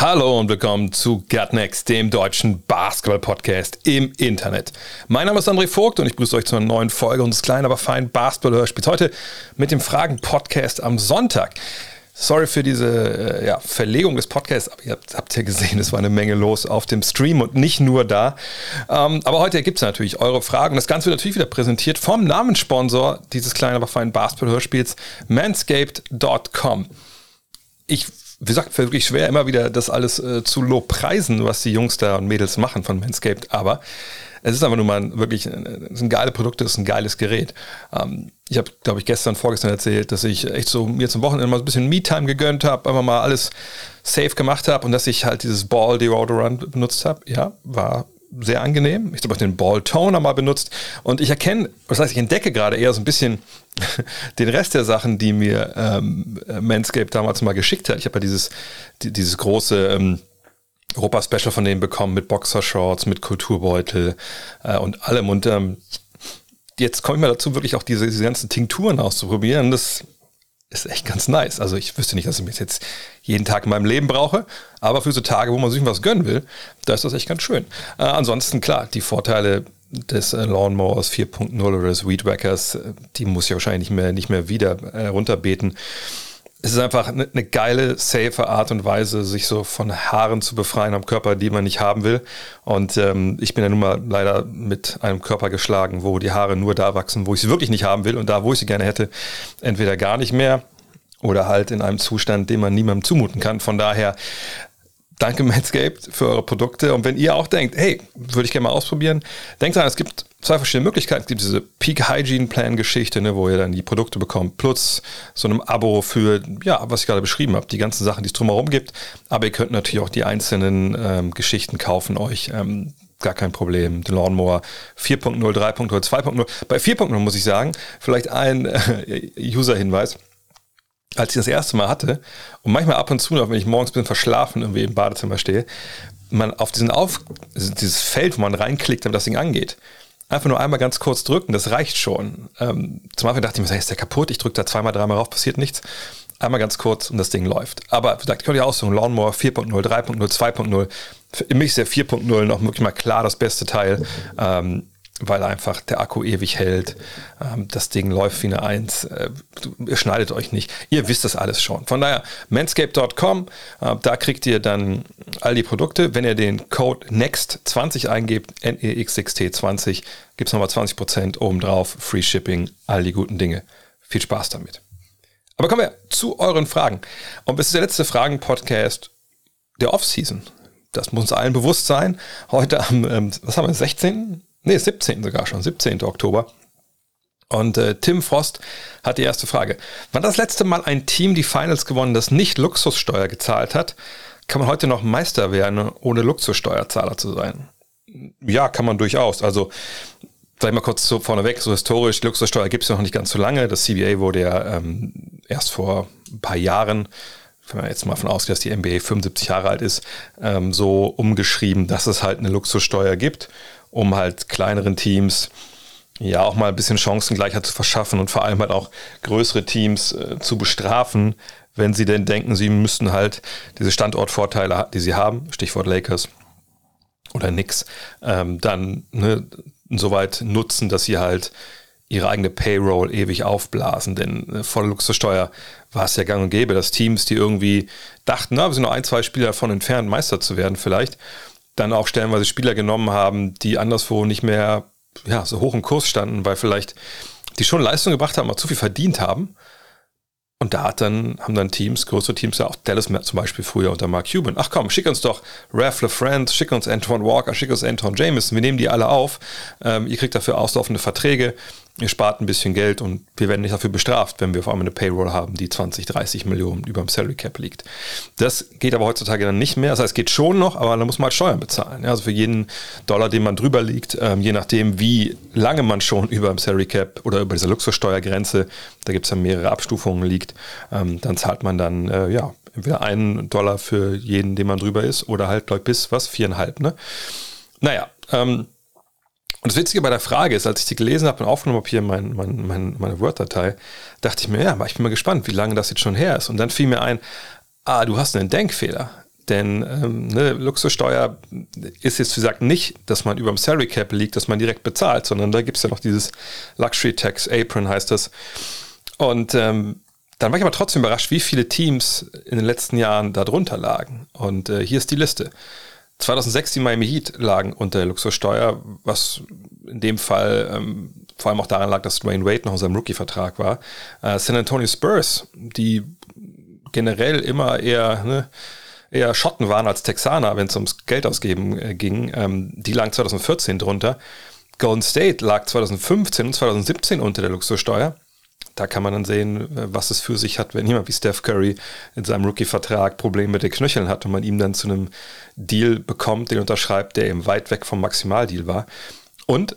Hallo und willkommen zu Gut Next, dem deutschen Basketball-Podcast im Internet. Mein Name ist André Vogt und ich begrüße euch zu einer neuen Folge unseres kleinen, aber feinen Basketball-Hörspiels. Heute mit dem Fragen-Podcast am Sonntag. Sorry für diese äh, ja, Verlegung des Podcasts, aber ihr habt, habt ja gesehen, es war eine Menge los auf dem Stream und nicht nur da. Ähm, aber heute gibt es natürlich eure Fragen. Das Ganze wird natürlich wieder präsentiert vom Namenssponsor dieses kleinen, aber feinen Basketball-Hörspiels, manscaped.com. Ich wie gesagt, wirklich schwer, immer wieder das alles äh, zu lobpreisen, was die Jungs da und Mädels machen von Manscaped, aber es ist einfach nur mal ein, wirklich ein, es sind geile Produkte, es ist ein geiles Gerät. Ähm, ich habe, glaube ich, gestern, vorgestern erzählt, dass ich echt so mir zum Wochenende mal ein bisschen Me-Time gegönnt habe, einfach mal alles safe gemacht habe und dass ich halt dieses Ball Deodorant benutzt habe. Ja, war sehr angenehm. Ich habe auch den Ball Toner mal benutzt und ich erkenne, das heißt, ich entdecke gerade eher so ein bisschen den Rest der Sachen, die mir ähm, Manscaped damals mal geschickt hat. Ich habe ja dieses, die, dieses große ähm, Europa-Special von denen bekommen mit Boxershorts, mit Kulturbeutel äh, und allem. Und ähm, jetzt komme ich mal dazu, wirklich auch diese, diese ganzen Tinkturen auszuprobieren. Das ist echt ganz nice. Also ich wüsste nicht, dass ich mich jetzt jeden Tag in meinem Leben brauche, aber für so Tage, wo man sich was gönnen will, da ist das echt ganz schön. Äh, ansonsten, klar, die Vorteile des äh, Lawnmowers 4.0 oder des Weedwackers, äh, die muss ich wahrscheinlich nicht mehr, nicht mehr wieder äh, runterbeten. Es ist einfach eine, eine geile, safe Art und Weise, sich so von Haaren zu befreien am Körper, die man nicht haben will. Und ähm, ich bin ja nun mal leider mit einem Körper geschlagen, wo die Haare nur da wachsen, wo ich sie wirklich nicht haben will und da, wo ich sie gerne hätte, entweder gar nicht mehr oder halt in einem Zustand, den man niemandem zumuten kann. Von daher danke Manscaped für eure Produkte. Und wenn ihr auch denkt, hey, würde ich gerne mal ausprobieren, denkt dran, es gibt zwei verschiedene Möglichkeiten. Es gibt diese Peak Hygiene Plan Geschichte, ne, wo ihr dann die Produkte bekommt, plus so einem Abo für, ja, was ich gerade beschrieben habe, die ganzen Sachen, die es drumherum gibt. Aber ihr könnt natürlich auch die einzelnen ähm, Geschichten kaufen euch. Ähm, gar kein Problem. Den Lawnmower 4.0, 3.0, 2.0. Bei 4.0 muss ich sagen, vielleicht ein äh, User-Hinweis als ich das erste Mal hatte und manchmal ab und zu noch, wenn ich morgens bin verschlafen irgendwie im Badezimmer stehe, man auf diesen Auf, dieses Feld, wo man reinklickt, damit das Ding angeht, einfach nur einmal ganz kurz drücken, das reicht schon. Ähm, zum Anfang dachte ich mir, ist der kaputt? Ich drücke da zweimal, dreimal rauf, passiert nichts. Einmal ganz kurz und das Ding läuft. Aber wie gesagt, ich könnte ja auch so Lawnmower 4.0, 3.0, 2.0. Für mich ist der 4.0 noch wirklich mal klar das beste Teil. Ähm, weil einfach der Akku ewig hält. Ähm, das Ding läuft wie eine Eins. Äh, ihr schneidet euch nicht. Ihr wisst das alles schon. Von daher, manscape.com, äh, da kriegt ihr dann all die Produkte. Wenn ihr den Code NEXT20 eingebt, NEXXT20, gibt es nochmal 20% obendrauf. Free Shipping, all die guten Dinge. Viel Spaß damit. Aber kommen wir zu euren Fragen. Und es ist der letzte Fragen-Podcast der Offseason. Das muss uns allen bewusst sein. Heute am, ähm, was haben wir, 16. Nee, 17 sogar schon, 17. Oktober. Und äh, Tim Frost hat die erste Frage. Wann das letzte Mal ein Team die Finals gewonnen, das nicht Luxussteuer gezahlt hat, kann man heute noch Meister werden, ohne Luxussteuerzahler zu sein? Ja, kann man durchaus. Also, sag ich mal kurz so vorneweg, so historisch, Luxussteuer gibt es noch nicht ganz so lange. Das CBA wurde ja ähm, erst vor ein paar Jahren wenn man jetzt mal von ausgeht, dass die NBA 75 Jahre alt ist, ähm, so umgeschrieben, dass es halt eine Luxussteuer gibt um halt kleineren Teams ja auch mal ein bisschen Chancengleichheit zu verschaffen und vor allem halt auch größere Teams äh, zu bestrafen, wenn sie denn denken, sie müssten halt diese Standortvorteile, die sie haben, Stichwort Lakers oder nix, ähm, dann ne, insoweit nutzen, dass sie halt ihre eigene Payroll ewig aufblasen. Denn äh, volle Luxussteuer war es ja gang und gäbe, dass Teams, die irgendwie dachten, na, wir sind nur ein, zwei Spieler davon entfernt, Meister zu werden vielleicht, dann auch stellenweise Spieler genommen haben, die anderswo nicht mehr ja, so hoch im Kurs standen, weil vielleicht die schon Leistung gebracht haben, aber zu viel verdient haben. Und da hat dann, haben dann Teams, größere Teams, ja auch Dallas zum Beispiel früher unter Mark Cuban. Ach komm, schick uns doch Ralph LeFrance, schick uns Antoine Walker, schick uns Anton Jameson, wir nehmen die alle auf. Ähm, ihr kriegt dafür auslaufende Verträge ihr spart ein bisschen Geld und wir werden nicht dafür bestraft, wenn wir vor allem eine Payroll haben, die 20, 30 Millionen über dem Salary Cap liegt. Das geht aber heutzutage dann nicht mehr. Das heißt, es geht schon noch, aber da muss man halt Steuern bezahlen. also für jeden Dollar, den man drüber liegt, ähm, je nachdem, wie lange man schon über dem Salary Cap oder über dieser Luxussteuergrenze, da gibt es ja mehrere Abstufungen, liegt, ähm, dann zahlt man dann, äh, ja, entweder einen Dollar für jeden, den man drüber ist, oder halt, glaube ich, bis was, viereinhalb, ne? Naja, ähm, und das Witzige bei der Frage ist, als ich die gelesen habe und aufgenommen habe hier mein, mein, mein, meine Word-Datei, dachte ich mir, ja, ich bin mal gespannt, wie lange das jetzt schon her ist. Und dann fiel mir ein, ah, du hast einen Denkfehler. Denn ähm, ne, Luxussteuer ist jetzt, wie gesagt, nicht, dass man über dem Salary Cap liegt, dass man direkt bezahlt, sondern da gibt es ja noch dieses Luxury Tax Apron, heißt das. Und ähm, dann war ich aber trotzdem überrascht, wie viele Teams in den letzten Jahren darunter lagen. Und äh, hier ist die Liste. 2006 die Miami Heat lagen unter der Luxussteuer, was in dem Fall ähm, vor allem auch daran lag, dass Dwayne Wade noch in seinem Rookie-Vertrag war. Äh, San Antonio Spurs, die generell immer eher, ne, eher Schotten waren als Texaner, wenn es ums Geld ausgeben äh, ging, ähm, die lagen 2014 drunter. Golden State lag 2015 und 2017 unter der Luxussteuer da kann man dann sehen, äh, was es für sich hat, wenn jemand wie Steph Curry in seinem Rookie-Vertrag Probleme mit den Knöcheln hat und man ihm dann zu einem Deal bekommt, den unterschreibt, der eben weit weg vom Maximaldeal war. Und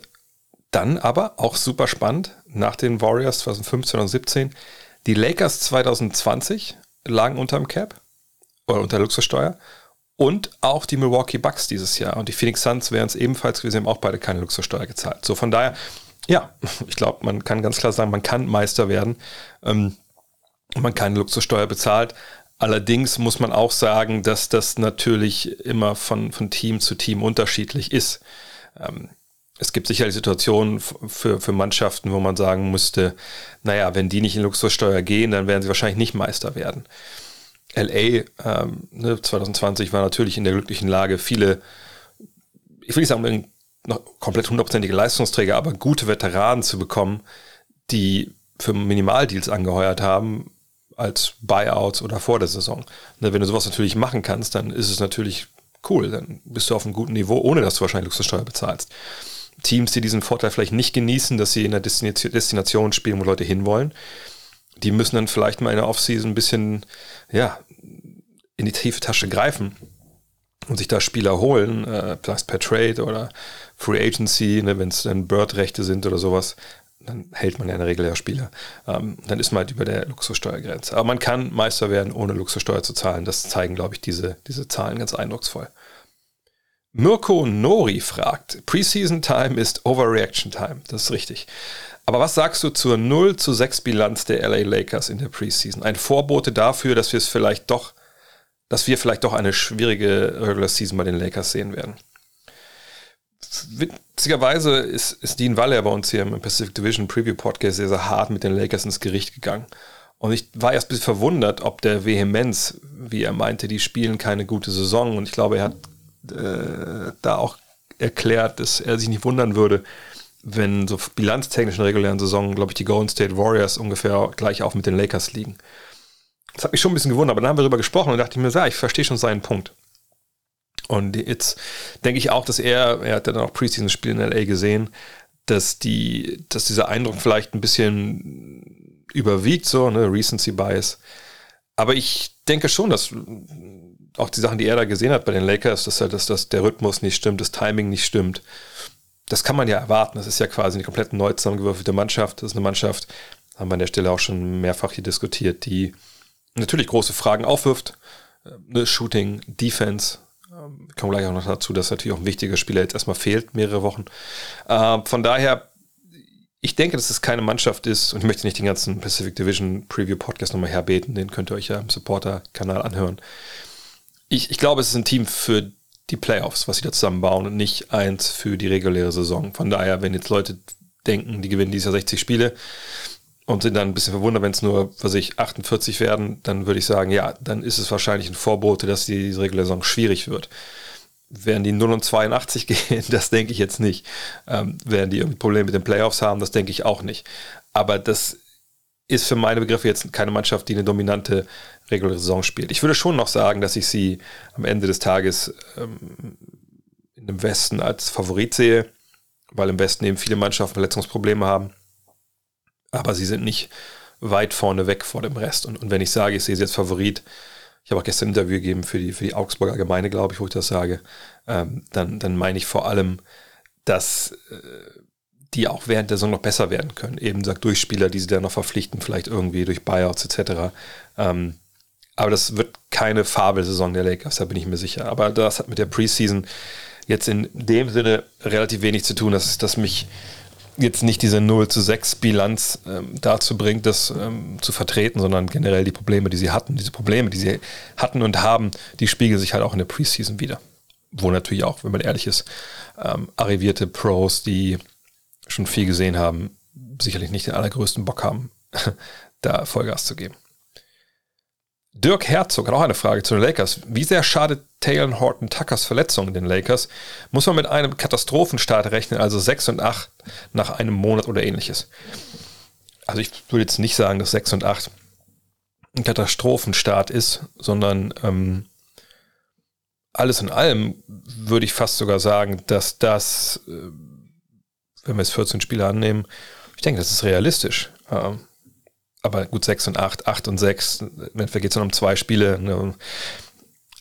dann aber auch super spannend, nach den Warriors 2015 und 2017, die Lakers 2020 lagen unter dem Cap oder unter Luxussteuer und auch die Milwaukee Bucks dieses Jahr und die Phoenix Suns wären es ebenfalls gewesen, haben auch beide keine Luxussteuer gezahlt. So von daher ja, ich glaube, man kann ganz klar sagen, man kann Meister werden. Ähm, man keine Luxussteuer bezahlt. Allerdings muss man auch sagen, dass das natürlich immer von, von Team zu Team unterschiedlich ist. Ähm, es gibt sicherlich Situationen für, für Mannschaften, wo man sagen müsste, naja, wenn die nicht in Luxussteuer gehen, dann werden sie wahrscheinlich nicht Meister werden. LA ähm, ne, 2020 war natürlich in der glücklichen Lage, viele, ich will nicht sagen, komplett hundertprozentige Leistungsträger, aber gute Veteranen zu bekommen, die für Minimaldeals angeheuert haben, als Buyouts oder vor der Saison. Ne, wenn du sowas natürlich machen kannst, dann ist es natürlich cool. Dann bist du auf einem guten Niveau, ohne dass du wahrscheinlich Luxussteuer bezahlst. Teams, die diesen Vorteil vielleicht nicht genießen, dass sie in der Destination spielen, wo Leute hinwollen, die müssen dann vielleicht mal in der Offseason ein bisschen, ja, in die tiefe Tasche greifen und sich da Spieler holen, äh, per Trade oder Free Agency, ne, wenn es dann Bird-Rechte sind oder sowas, dann hält man ja in der Regel ja Spieler. Ähm, dann ist man halt über der Luxussteuergrenze. Aber man kann Meister werden, ohne Luxussteuer zu zahlen. Das zeigen, glaube ich, diese, diese Zahlen ganz eindrucksvoll. Mirko Nori fragt, Preseason Time ist Overreaction Time. Das ist richtig. Aber was sagst du zur 0 zu 6 Bilanz der LA Lakers in der Preseason? Ein Vorbote dafür, dass wir es vielleicht doch, dass wir vielleicht doch eine schwierige Regular Season bei den Lakers sehen werden witzigerweise ist, ist Dean Waller bei uns hier im Pacific Division Preview Podcast sehr, sehr hart mit den Lakers ins Gericht gegangen. Und ich war erst ein bisschen verwundert, ob der Vehemenz, wie er meinte, die spielen keine gute Saison. Und ich glaube, er hat äh, da auch erklärt, dass er sich nicht wundern würde, wenn so bilanztechnischen regulären Saison, glaube ich, die Golden State Warriors ungefähr gleich auf mit den Lakers liegen. Das hat mich schon ein bisschen gewundert, aber dann haben wir darüber gesprochen und dachte ich mir, ja, ich verstehe schon seinen Punkt. Und jetzt denke ich auch, dass er, er hat dann auch Preseason-Spiele in LA gesehen, dass die, dass dieser Eindruck vielleicht ein bisschen überwiegt, so, ne, Recency Bias. Aber ich denke schon, dass auch die Sachen, die er da gesehen hat bei den Lakers, dass, dass, dass der Rhythmus nicht stimmt, das Timing nicht stimmt. Das kann man ja erwarten. Das ist ja quasi eine komplett neu zusammengewürfelte Mannschaft. Das ist eine Mannschaft, haben wir an der Stelle auch schon mehrfach hier diskutiert, die natürlich große Fragen aufwirft. Ne, Shooting, Defense, ähm, kommen gleich auch noch dazu, dass natürlich auch ein wichtiger Spieler jetzt erstmal fehlt, mehrere Wochen. Äh, von daher, ich denke, dass es keine Mannschaft ist, und ich möchte nicht den ganzen Pacific Division Preview Podcast nochmal herbeten, den könnt ihr euch ja im Supporter-Kanal anhören. Ich, ich glaube, es ist ein Team für die Playoffs, was sie da zusammenbauen und nicht eins für die reguläre Saison. Von daher, wenn jetzt Leute denken, die gewinnen dieses Jahr 60 Spiele, und sind dann ein bisschen verwundert, wenn es nur, was ich, 48 werden, dann würde ich sagen, ja, dann ist es wahrscheinlich ein Vorbote, dass die, diese reguläre Saison schwierig wird. Werden die 0 und 82 gehen, das denke ich jetzt nicht. Ähm, werden die irgendwie Probleme mit den Playoffs haben, das denke ich auch nicht. Aber das ist für meine Begriffe jetzt keine Mannschaft, die eine dominante reguläre Saison spielt. Ich würde schon noch sagen, dass ich sie am Ende des Tages ähm, dem Westen als Favorit sehe, weil im Westen eben viele Mannschaften Verletzungsprobleme haben aber sie sind nicht weit vorne weg vor dem Rest. Und, und wenn ich sage, ich sehe sie als Favorit, ich habe auch gestern ein Interview gegeben für die, für die Augsburger Gemeinde, glaube ich, wo ich das sage, ähm, dann, dann meine ich vor allem, dass äh, die auch während der Saison noch besser werden können. Eben sagt durch Spieler, die sie dann noch verpflichten, vielleicht irgendwie durch Buyouts etc. Ähm, aber das wird keine Fabelsaison der Lakers, da bin ich mir sicher. Aber das hat mit der Preseason jetzt in dem Sinne relativ wenig zu tun, dass, dass mich jetzt nicht diese 0 zu 6 Bilanz ähm, dazu bringt, das ähm, zu vertreten, sondern generell die Probleme, die sie hatten, diese Probleme, die sie hatten und haben, die spiegeln sich halt auch in der Preseason wieder. Wo natürlich auch, wenn man ehrlich ist, ähm, arrivierte Pros, die schon viel gesehen haben, sicherlich nicht den allergrößten Bock haben, da Vollgas zu geben. Dirk Herzog hat auch eine Frage zu den Lakers. Wie sehr schadet Taylor Horton Tuckers Verletzung den Lakers? Muss man mit einem Katastrophenstart rechnen, also 6 und 8 nach einem Monat oder ähnliches? Also ich würde jetzt nicht sagen, dass 6 und 8 ein Katastrophenstart ist, sondern ähm, alles in allem würde ich fast sogar sagen, dass das, äh, wenn wir jetzt 14 Spiele annehmen, ich denke, das ist realistisch. Ähm, aber gut, 6 und 8, 8 und 6, dann geht es dann um zwei Spiele. Ne?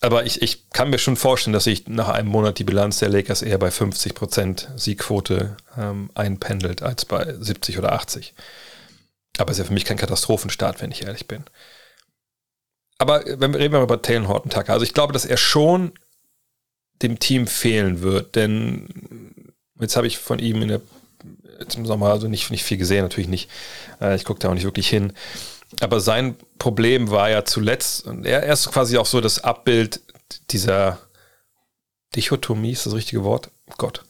Aber ich, ich kann mir schon vorstellen, dass sich nach einem Monat die Bilanz der Lakers eher bei 50% Siegquote ähm, einpendelt als bei 70 oder 80. Aber es ist ja für mich kein Katastrophenstart, wenn ich ehrlich bin. Aber wenn wir reden wir über Taylor Horton Tucker. Also ich glaube, dass er schon dem Team fehlen wird, denn jetzt habe ich von ihm in der im Sommer also nicht, nicht viel gesehen, natürlich nicht. Äh, ich gucke da auch nicht wirklich hin. Aber sein Problem war ja zuletzt, und er, er ist quasi auch so das Abbild dieser Dichotomie, ist das richtige Wort? Gott.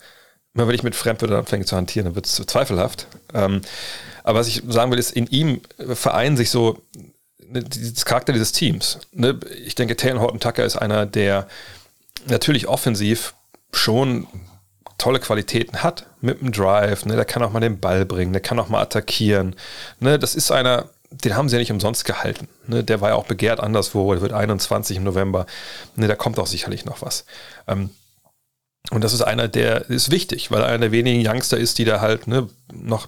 Immer wenn ich mit Fremdwörtern anfange zu hantieren, dann wird es zweifelhaft. Ähm, aber was ich sagen will, ist, in ihm vereinen sich so ne, das Charakter dieses Teams. Ne? Ich denke, Taylor Horton Tucker ist einer, der natürlich offensiv schon tolle Qualitäten hat mit dem Drive, ne, der kann auch mal den Ball bringen, der kann auch mal attackieren. Ne, das ist einer, den haben sie ja nicht umsonst gehalten. Ne, der war ja auch begehrt anderswo, der wird 21 im November. Ne, da kommt auch sicherlich noch was. Ähm, und das ist einer, der ist wichtig, weil einer der wenigen Youngster ist, die da halt ne, noch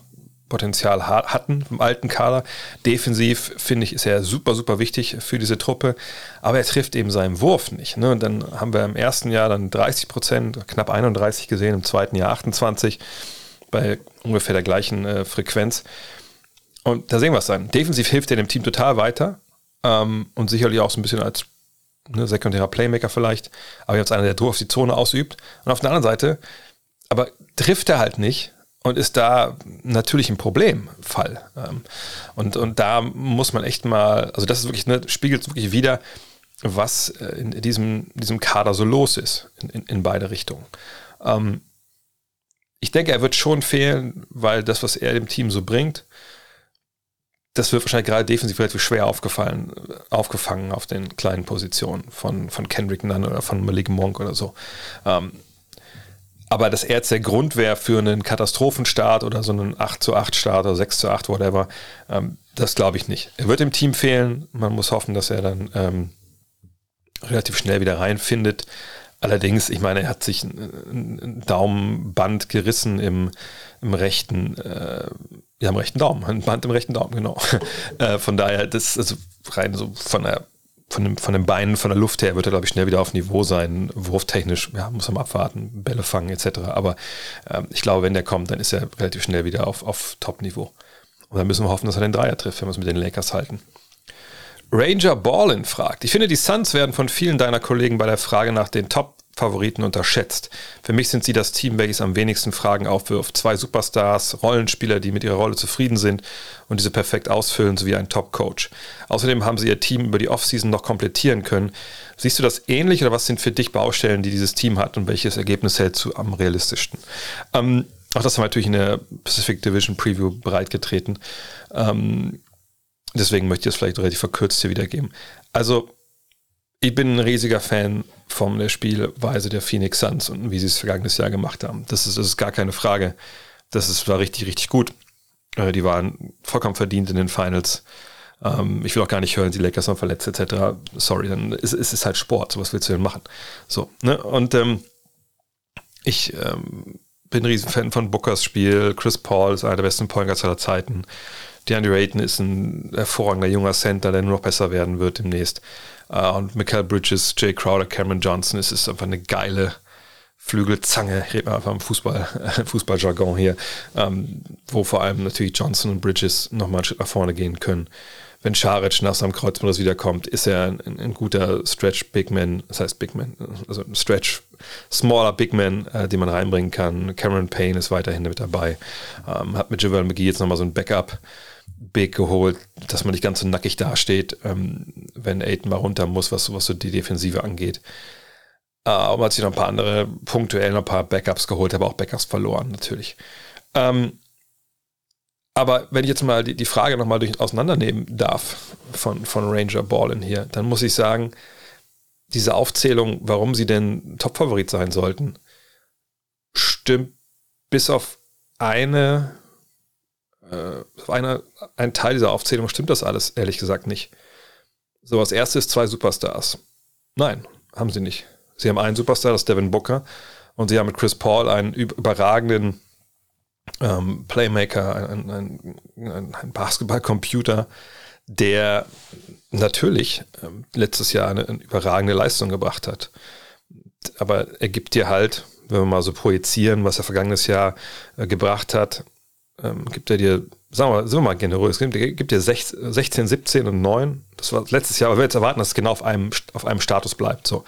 Potenzial hatten im alten Kader. Defensiv finde ich, ist er super, super wichtig für diese Truppe. Aber er trifft eben seinen Wurf nicht. Ne? Und dann haben wir im ersten Jahr dann 30 Prozent, knapp 31 gesehen, im zweiten Jahr 28 bei ungefähr der gleichen äh, Frequenz. Und da sehen wir es dann. Defensiv hilft er dem Team total weiter ähm, und sicherlich auch so ein bisschen als ne, sekundärer Playmaker vielleicht, aber jetzt einer, der Druck auf die Zone ausübt. Und auf der anderen Seite, aber trifft er halt nicht und ist da natürlich ein Problemfall. Ähm, und, und da muss man echt mal, also das ist wirklich, ne, spiegelt wirklich wieder, was äh, in diesem, diesem Kader so los ist, in, in, beide Richtungen. Ähm, ich denke, er wird schon fehlen, weil das, was er dem Team so bringt, das wird wahrscheinlich gerade defensiv relativ schwer aufgefallen, aufgefangen auf den kleinen Positionen von, von Kendrick Nunn oder von Malik Monk oder so. Ähm, aber dass er jetzt der Grund wäre für einen Katastrophenstart oder so einen 8 zu 8 Start oder 6 zu 8, whatever, ähm, das glaube ich nicht. Er wird im Team fehlen. Man muss hoffen, dass er dann ähm, relativ schnell wieder reinfindet. Allerdings, ich meine, er hat sich ein, Daumenband gerissen im, im rechten, äh, ja, im rechten Daumen, ein Band im rechten Daumen, genau. äh, von daher, das also rein so von der von, dem, von den Beinen, von der Luft her wird er, glaube ich, schnell wieder auf Niveau sein. Wurftechnisch, ja, muss man abwarten, Bälle fangen etc. Aber ähm, ich glaube, wenn der kommt, dann ist er relativ schnell wieder auf, auf Top-Niveau. Und dann müssen wir hoffen, dass er den Dreier trifft, wenn wir es mit den Lakers halten. Ranger Ballin fragt, ich finde, die Suns werden von vielen deiner Kollegen bei der Frage nach den Top Favoriten unterschätzt. Für mich sind sie das Team, welches am wenigsten Fragen aufwirft. Zwei Superstars, Rollenspieler, die mit ihrer Rolle zufrieden sind und diese perfekt ausfüllen, sowie ein Top-Coach. Außerdem haben sie ihr Team über die Offseason noch komplettieren können. Siehst du das ähnlich oder was sind für dich Baustellen, die dieses Team hat und welches Ergebnis hältst du am realistischsten? Ähm, auch das haben wir natürlich in der Pacific Division Preview bereitgetreten. Ähm, deswegen möchte ich es vielleicht relativ verkürzt hier wiedergeben. Also, ich bin ein riesiger Fan von der Spielweise der Phoenix Suns und wie sie es vergangenes Jahr gemacht haben. Das ist, das ist gar keine Frage. Das ist, war richtig, richtig gut. Äh, die waren vollkommen verdient in den Finals. Ähm, ich will auch gar nicht hören, die Lakers sind verletzt etc. Sorry, dann ist es halt Sport. So was willst du denn machen? So, ne? Und ähm, ich ähm, bin ein Riesenfan von Bookers Spiel. Chris Paul ist einer der besten Point aller Zeiten. DeAndre Ayton ist ein hervorragender junger Center, der nur noch besser werden wird demnächst. Uh, und Michael Bridges, Jay Crowder, Cameron Johnson, es ist einfach eine geile Flügelzange, ich rede mal einfach im Fußball, Fußballjargon hier, ähm, wo vor allem natürlich Johnson und Bridges nochmal einen Schritt nach vorne gehen können. Wenn Scharic nach seinem Kreuzbandriss wiederkommt, ist er ein, ein, guter Stretch Big Man, das heißt Big Man, also Stretch smaller Big Man, äh, den man reinbringen kann. Cameron Payne ist weiterhin mit dabei. Ähm, hat mit Javel McGee jetzt nochmal so ein Backup Big geholt, dass man nicht ganz so nackig dasteht, ähm, wenn Aiden mal runter muss, was, was so die Defensive angeht. Und man hat sich noch ein paar andere punktuell noch ein paar Backups geholt, aber auch Backups verloren natürlich. Ähm, aber wenn ich jetzt mal die, die Frage nochmal auseinandernehmen darf von, von Ranger Ballin hier, dann muss ich sagen, diese Aufzählung, warum sie denn Top-Favorit sein sollten, stimmt bis auf eine, äh, eine, ein Teil dieser Aufzählung stimmt das alles, ehrlich gesagt nicht. So, als erstes zwei Superstars. Nein, haben sie nicht. Sie haben einen Superstar, das ist Devin Booker, und sie haben mit Chris Paul einen überragenden ähm, Playmaker, ein, ein, ein, ein Basketballcomputer, der natürlich ähm, letztes Jahr eine, eine, überragende Leistung gebracht hat. Aber er gibt dir halt, wenn wir mal so projizieren, was er vergangenes Jahr äh, gebracht hat, ähm, gibt er dir, sagen wir, sind wir mal generös, gibt, gibt dir 16, 17 und 9. Das war letztes Jahr, aber wir jetzt erwarten, dass es genau auf einem, auf einem Status bleibt. So.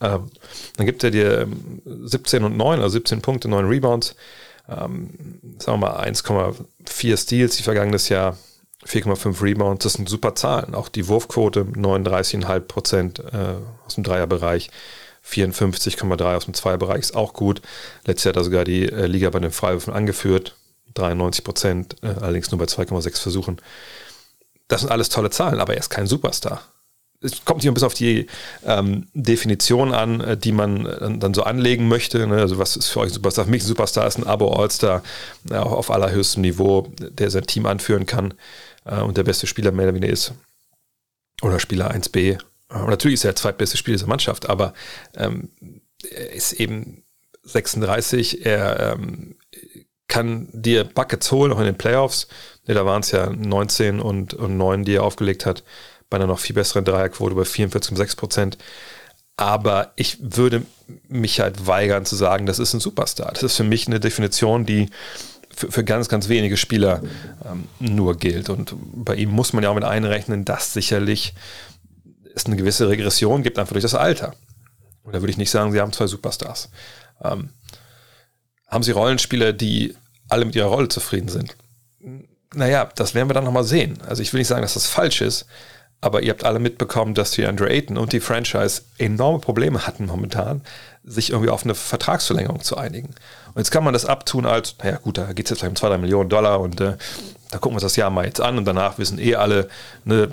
Ähm, dann gibt er dir 17 ähm, und 9, also 17 Punkte, 9 Rebounds. Ähm, sagen wir mal 1,4 Steals, die vergangenes Jahr 4,5 Rebounds, das sind super Zahlen. Auch die Wurfquote 39,5 Prozent äh, aus dem Dreierbereich, 54,3 aus dem Zweierbereich ist auch gut. Letztes Jahr hat er sogar die äh, Liga bei den Freiwürfen angeführt, 93 Prozent, äh, allerdings nur bei 2,6 Versuchen. Das sind alles tolle Zahlen, aber er ist kein Superstar. Es kommt hier ein bisschen auf die ähm, Definition an, äh, die man äh, dann so anlegen möchte. Ne? Also, was ist für euch ein Superstar? Für mich ein Superstar ist ein Abo-All-Star äh, auf allerhöchstem Niveau, der sein Team anführen kann äh, und der beste Spieler mehr oder weniger ist. Oder Spieler 1b. Äh, und natürlich ist er der zweitbeste Spieler dieser Mannschaft, aber ähm, er ist eben 36. Er ähm, kann dir Buckets holen, auch in den Playoffs. Ne, da waren es ja 19 und, und 9, die er aufgelegt hat. Bei einer noch viel besseren Dreierquote bei 44,6 Prozent. Aber ich würde mich halt weigern zu sagen, das ist ein Superstar. Das ist für mich eine Definition, die für, für ganz, ganz wenige Spieler ähm, nur gilt. Und bei ihm muss man ja auch mit einrechnen, dass sicherlich es eine gewisse Regression gibt, einfach durch das Alter. Und da würde ich nicht sagen, sie haben zwei Superstars. Ähm, haben sie Rollenspieler, die alle mit ihrer Rolle zufrieden sind? Naja, das werden wir dann nochmal sehen. Also ich will nicht sagen, dass das falsch ist, aber ihr habt alle mitbekommen, dass die Andre Ayton und die Franchise enorme Probleme hatten momentan, sich irgendwie auf eine Vertragsverlängerung zu einigen. Und jetzt kann man das abtun als, naja gut, da geht es jetzt vielleicht um 2, 3 Millionen Dollar und äh, da gucken wir uns das Jahr mal jetzt an und danach wissen eh alle, ne,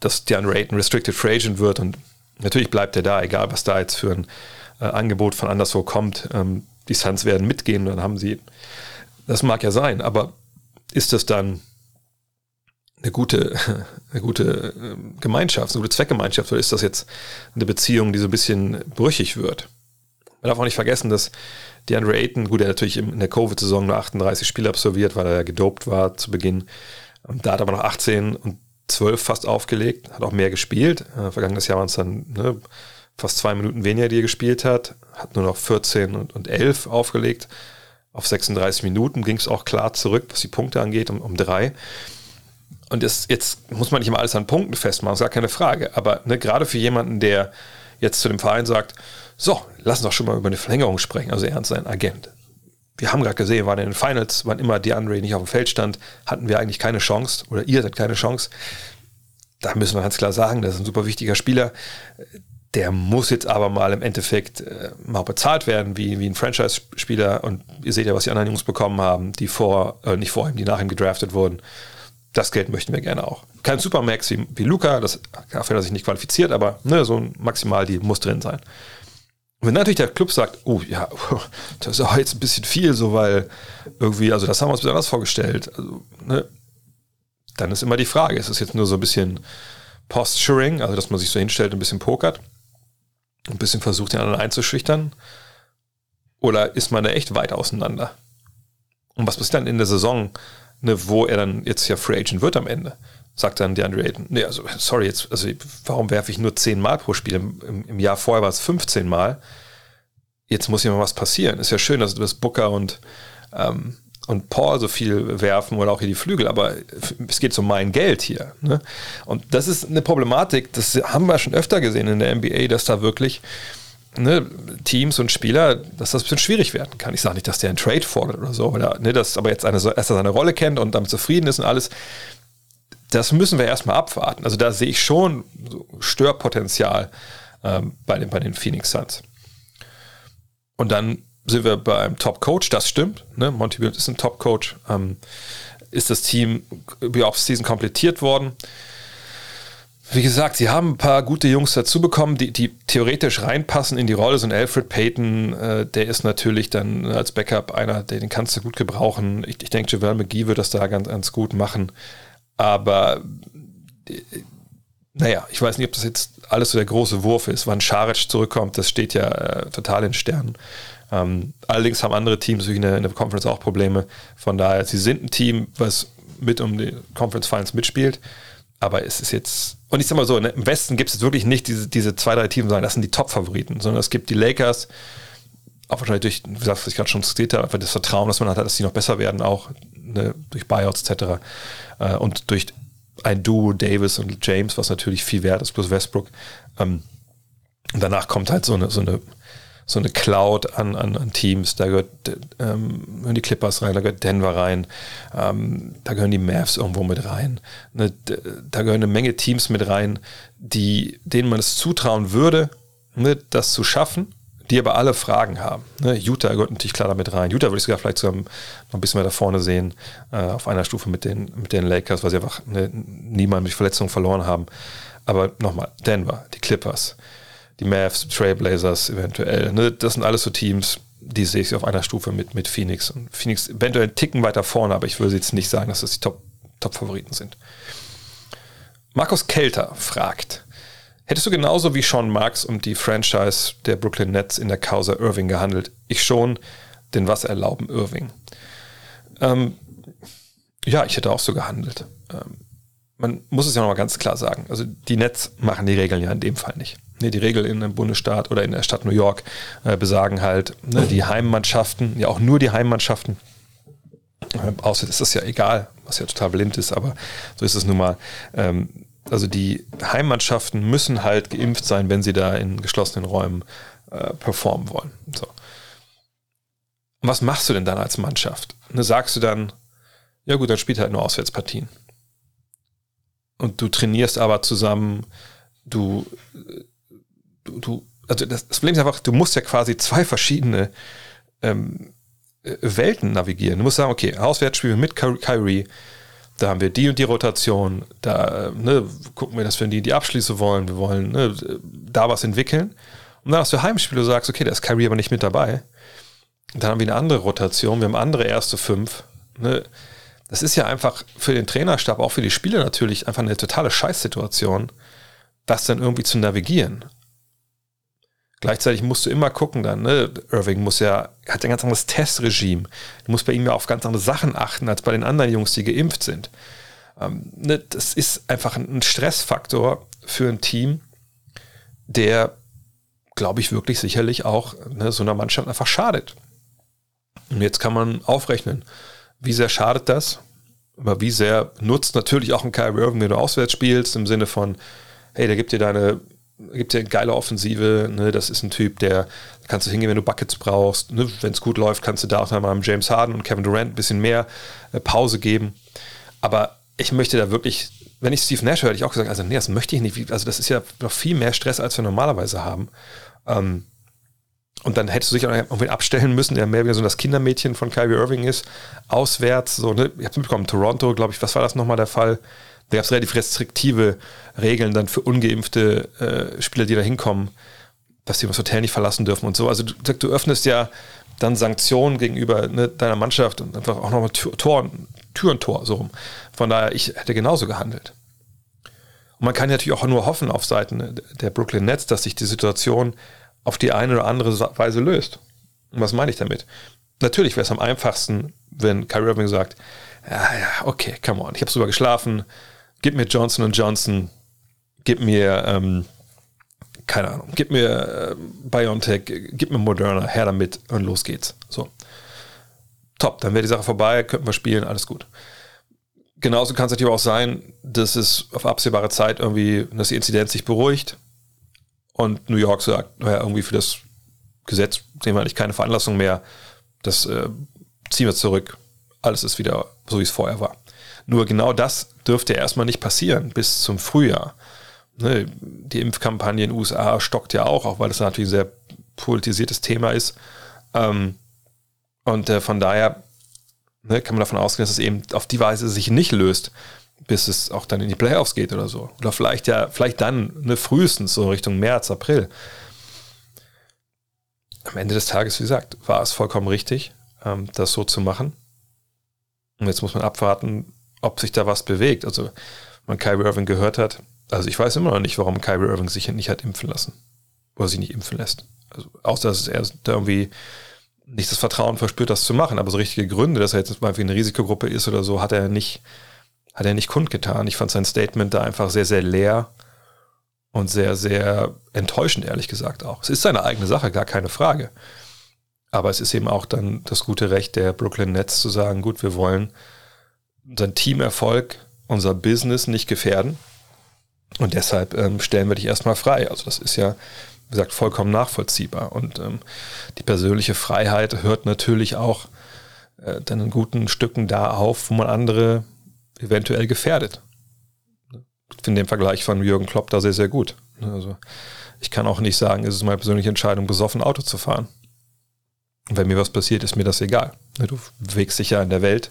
dass DeAndre Ayton Restricted Free Agent wird und natürlich bleibt er da, egal was da jetzt für ein äh, Angebot von anderswo kommt. Ähm, die Suns werden mitgehen, dann haben sie, das mag ja sein, aber ist das dann eine gute, eine gute ähm, Gemeinschaft, eine gute Zweckgemeinschaft oder ist das jetzt eine Beziehung, die so ein bisschen brüchig wird? Man darf auch nicht vergessen, dass DeAndre Ayton, gut, er natürlich in der Covid-Saison nur 38 Spiele absolviert, weil er ja gedopt war zu Beginn. Da hat er aber noch 18 und 12 fast aufgelegt, hat auch mehr gespielt. Äh, vergangenes Jahr waren es dann ne, fast zwei Minuten weniger, die er gespielt hat. Hat nur noch 14 und, und 11 aufgelegt. Auf 36 Minuten ging es auch klar zurück, was die Punkte angeht, um, um drei. Und das, jetzt muss man nicht immer alles an Punkten festmachen, ist gar keine Frage. Aber ne, gerade für jemanden, der jetzt zu dem Verein sagt, so, lass uns doch schon mal über eine Verlängerung sprechen. Also er und sein Agent. Wir haben gerade gesehen, waren in den Finals, wann immer DeAndre nicht auf dem Feld stand, hatten wir eigentlich keine Chance oder ihr hattet keine Chance. Da müssen wir ganz klar sagen, das ist ein super wichtiger Spieler. Der muss jetzt aber mal im Endeffekt äh, mal bezahlt werden, wie, wie ein Franchise-Spieler. Und ihr seht ja, was die anderen Jungs bekommen haben, die vor, äh, nicht vor ihm, die nach ihm gedraftet wurden. Das Geld möchten wir gerne auch. Kein Supermax wie, wie Luca, das dafür hat er sich nicht qualifiziert, aber ne, so ein Maximal, die muss drin sein. Und wenn natürlich der Club sagt, oh ja, das ist auch jetzt ein bisschen viel, so weil irgendwie, also das haben wir uns besonders vorgestellt, also, ne, dann ist immer die Frage, ist es jetzt nur so ein bisschen Posturing, also dass man sich so hinstellt und ein bisschen pokert, ein bisschen versucht, den anderen einzuschüchtern, oder ist man da echt weit auseinander? Und was passiert dann in der Saison ne, wo er dann jetzt ja Free Agent wird am Ende. Sagt dann DeAndre Ayton. Nee, also, sorry, jetzt, also, warum werfe ich nur 10 Mal pro Spiel? Im, Im, Jahr vorher war es 15 Mal. Jetzt muss ja mal was passieren. Ist ja schön, dass du das Booker und, ähm, und Paul so viel werfen oder auch hier die Flügel, aber es geht um mein Geld hier. Ne? Und das ist eine Problematik, das haben wir schon öfter gesehen in der NBA, dass da wirklich ne, Teams und Spieler, dass das ein bisschen schwierig werden kann. Ich sage nicht, dass der einen Trade fordert oder so, oder ne, dass aber jetzt eine, erst seine Rolle kennt und damit zufrieden ist und alles. Das müssen wir erstmal abwarten. Also da sehe ich schon Störpotenzial ähm, bei, den, bei den Phoenix Suns. Und dann sind wir beim Top-Coach, das stimmt. Ne? Monty Williams ist ein Top-Coach. Ähm, ist das Team über Off-Season komplettiert worden. Wie gesagt, sie haben ein paar gute Jungs dazu bekommen, die, die theoretisch reinpassen in die Rolle. So ein Alfred Payton, äh, der ist natürlich dann als Backup einer, den, den kannst du gut gebrauchen. Ich, ich denke, Javel McGee wird das da ganz, ganz gut machen. Aber äh, naja, ich weiß nicht, ob das jetzt alles so der große Wurf ist. Wann Scharic zurückkommt, das steht ja äh, total in Sternen. Ähm, allerdings haben andere Teams in der, in der Conference auch Probleme. Von daher, sie sind ein Team, was mit um die Conference Finals mitspielt. Aber es ist jetzt, und ich sag mal so, ne, im Westen gibt es wirklich nicht diese, diese zwei, drei Teams, sagen, das sind die Top-Favoriten, sondern es gibt die Lakers, auch wahrscheinlich durch, wie gesagt, was ich gerade schon zitiert habe, einfach das Vertrauen, das man hat, dass die noch besser werden, auch ne, durch Buyouts etc. Äh, und durch ein Duo Davis und James, was natürlich viel wert ist, plus Westbrook. Ähm, und danach kommt halt so eine, so eine so eine Cloud an, an, an Teams. Da gehört, ähm, gehören die Clippers rein, da gehört Denver rein, ähm, da gehören die Mavs irgendwo mit rein. Ne, da gehören eine Menge Teams mit rein, die, denen man es zutrauen würde, ne, das zu schaffen, die aber alle Fragen haben. Ne, Utah gehört natürlich klar damit rein. Utah würde ich sogar vielleicht sogar noch ein bisschen weiter vorne sehen, äh, auf einer Stufe mit den, mit den Lakers, weil sie einfach ne, niemand mit Verletzungen verloren haben. Aber nochmal, Denver, die Clippers, die Mavs, Trailblazers eventuell. Ne? Das sind alles so Teams, die sehe ich auf einer Stufe mit, mit Phoenix. Und Phoenix eventuell einen Ticken weiter vorne, aber ich würde jetzt nicht sagen, dass das die Top-Favoriten Top sind. Markus Kelter fragt, hättest du genauso wie Sean Marks und die Franchise der Brooklyn Nets in der Causa Irving gehandelt? Ich schon, denn was erlauben Irving? Ähm, ja, ich hätte auch so gehandelt. Ähm, man muss es ja nochmal ganz klar sagen. Also die Nets machen die Regeln ja in dem Fall nicht. Nee, die Regel in einem Bundesstaat oder in der Stadt New York äh, besagen halt, ne, die Heimmannschaften, ja auch nur die Heimmannschaften, äh, außer das ist ja egal, was ja total blind ist, aber so ist es nun mal. Ähm, also die Heimmannschaften müssen halt geimpft sein, wenn sie da in geschlossenen Räumen äh, performen wollen. So. Und was machst du denn dann als Mannschaft? Ne, sagst du dann, ja gut, dann spielt halt nur Auswärtspartien. Und du trainierst aber zusammen, du du, du also das, Problem ist einfach, du musst ja quasi zwei verschiedene ähm, äh, Welten navigieren. Du musst sagen, okay, Auswärtsspiel mit Kyrie, da haben wir die und die Rotation, da ne, gucken wir, dass wir die, die Abschlüsse wollen, wir wollen ne, da was entwickeln. Und dann hast du Heimspiel, du sagst, okay, da ist Kyrie aber nicht mit dabei. Dann haben wir eine andere Rotation, wir haben andere erste fünf. Ne. Das ist ja einfach für den Trainerstab, auch für die Spieler natürlich, einfach eine totale Scheißsituation, das dann irgendwie zu navigieren. Gleichzeitig musst du immer gucken dann, ne? Irving muss ja, hat ein ganz anderes Testregime. Du musst bei ihm ja auf ganz andere Sachen achten, als bei den anderen Jungs, die geimpft sind. Ähm, ne? Das ist einfach ein Stressfaktor für ein Team, der, glaube ich, wirklich sicherlich auch ne, so einer Mannschaft einfach schadet. Und jetzt kann man aufrechnen, wie sehr schadet das? Aber wie sehr nutzt natürlich auch ein Kyrie Irving, wenn du auswärts spielst, im Sinne von, hey, der gibt dir deine gibt ja eine geile Offensive. Ne? Das ist ein Typ, der kannst du hingehen, wenn du Buckets brauchst. Ne? Wenn es gut läuft, kannst du da auch mal James Harden und Kevin Durant ein bisschen mehr äh, Pause geben. Aber ich möchte da wirklich, wenn ich Steve Nash höre, hätte ich auch gesagt, also nee, das möchte ich nicht. Also das ist ja noch viel mehr Stress, als wir normalerweise haben. Ähm, und dann hättest du dich auch irgendwie abstellen müssen, der mehr wie so das Kindermädchen von Kyrie Irving ist, auswärts. So, ne? Ich habe mitbekommen, Toronto, glaube ich, was war das nochmal der Fall? Da gab es relativ restriktive Regeln dann für ungeimpfte äh, Spieler, die da hinkommen, dass sie das Hotel nicht verlassen dürfen und so. Also du, du öffnest ja dann Sanktionen gegenüber ne, deiner Mannschaft und einfach auch nochmal Tür, Tor, Tür und Tor so rum. Von daher, ich hätte genauso gehandelt. Und man kann natürlich auch nur hoffen auf Seiten der Brooklyn Nets, dass sich die Situation auf die eine oder andere Weise löst. Und was meine ich damit? Natürlich wäre es am einfachsten, wenn Kyrie Irving sagt, ja, ja, okay, come on, ich habe drüber geschlafen, gib mir Johnson Johnson, gib mir, ähm, keine Ahnung, gib mir äh, BioNTech, gib mir Moderna, her damit und los geht's. So. Top, dann wäre die Sache vorbei, könnten wir spielen, alles gut. Genauso kann es natürlich auch sein, dass es auf absehbare Zeit irgendwie, dass die Inzidenz sich beruhigt und New York sagt, naja, irgendwie für das Gesetz sehen wir eigentlich keine Veranlassung mehr, das äh, ziehen wir zurück, alles ist wieder so, wie es vorher war. Nur genau das dürfte erstmal nicht passieren bis zum Frühjahr. Ne, die Impfkampagne in den USA stockt ja auch, auch weil das natürlich ein sehr politisiertes Thema ist. Ähm, und äh, von daher ne, kann man davon ausgehen, dass es eben auf die Weise sich nicht löst, bis es auch dann in die Playoffs geht oder so. Oder vielleicht ja, vielleicht dann ne, frühestens so Richtung März, April. Am Ende des Tages, wie gesagt, war es vollkommen richtig, ähm, das so zu machen. Und jetzt muss man abwarten, ob sich da was bewegt. Also, wenn man Kyrie Irving gehört hat, also ich weiß immer noch nicht, warum Kyrie Irving sich nicht hat impfen lassen. Oder sich nicht impfen lässt. Also, außer dass er da irgendwie nicht das Vertrauen verspürt, das zu machen. Aber so richtige Gründe, dass er jetzt mal für eine Risikogruppe ist oder so, hat er nicht, hat er nicht kundgetan. Ich fand sein Statement da einfach sehr, sehr leer und sehr, sehr enttäuschend, ehrlich gesagt auch. Es ist seine eigene Sache, gar keine Frage. Aber es ist eben auch dann das gute Recht der Brooklyn Nets zu sagen, gut, wir wollen unseren Teamerfolg, unser Business nicht gefährden. Und deshalb ähm, stellen wir dich erstmal frei. Also das ist ja, wie gesagt, vollkommen nachvollziehbar. Und ähm, die persönliche Freiheit hört natürlich auch äh, dann in guten Stücken da auf, wo man andere eventuell gefährdet. Ich finde den Vergleich von Jürgen Klopp da sehr, sehr gut. Also ich kann auch nicht sagen, es ist meine persönliche Entscheidung, besoffen Auto zu fahren. wenn mir was passiert, ist mir das egal. Du bewegst dich ja in der Welt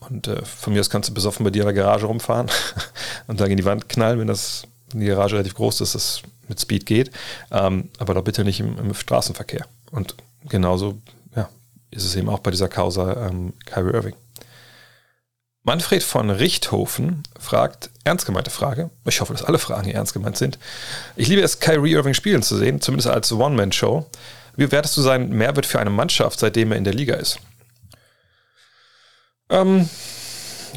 und äh, von mir aus kannst du besoffen bei dir in der Garage rumfahren und dann in die Wand knallen, wenn das wenn die Garage relativ groß ist, dass das mit Speed geht. Ähm, aber doch bitte nicht im, im, Straßenverkehr. Und genauso ja, ist es eben auch bei dieser Causa ähm, Kyrie Irving. Manfred von Richthofen fragt, ernst gemeinte Frage, ich hoffe, dass alle Fragen hier ernst gemeint sind. Ich liebe es, Kyrie Irving spielen zu sehen, zumindest als One-Man-Show. Wie wertest du seinen Mehrwert für eine Mannschaft, seitdem er in der Liga ist? Ähm,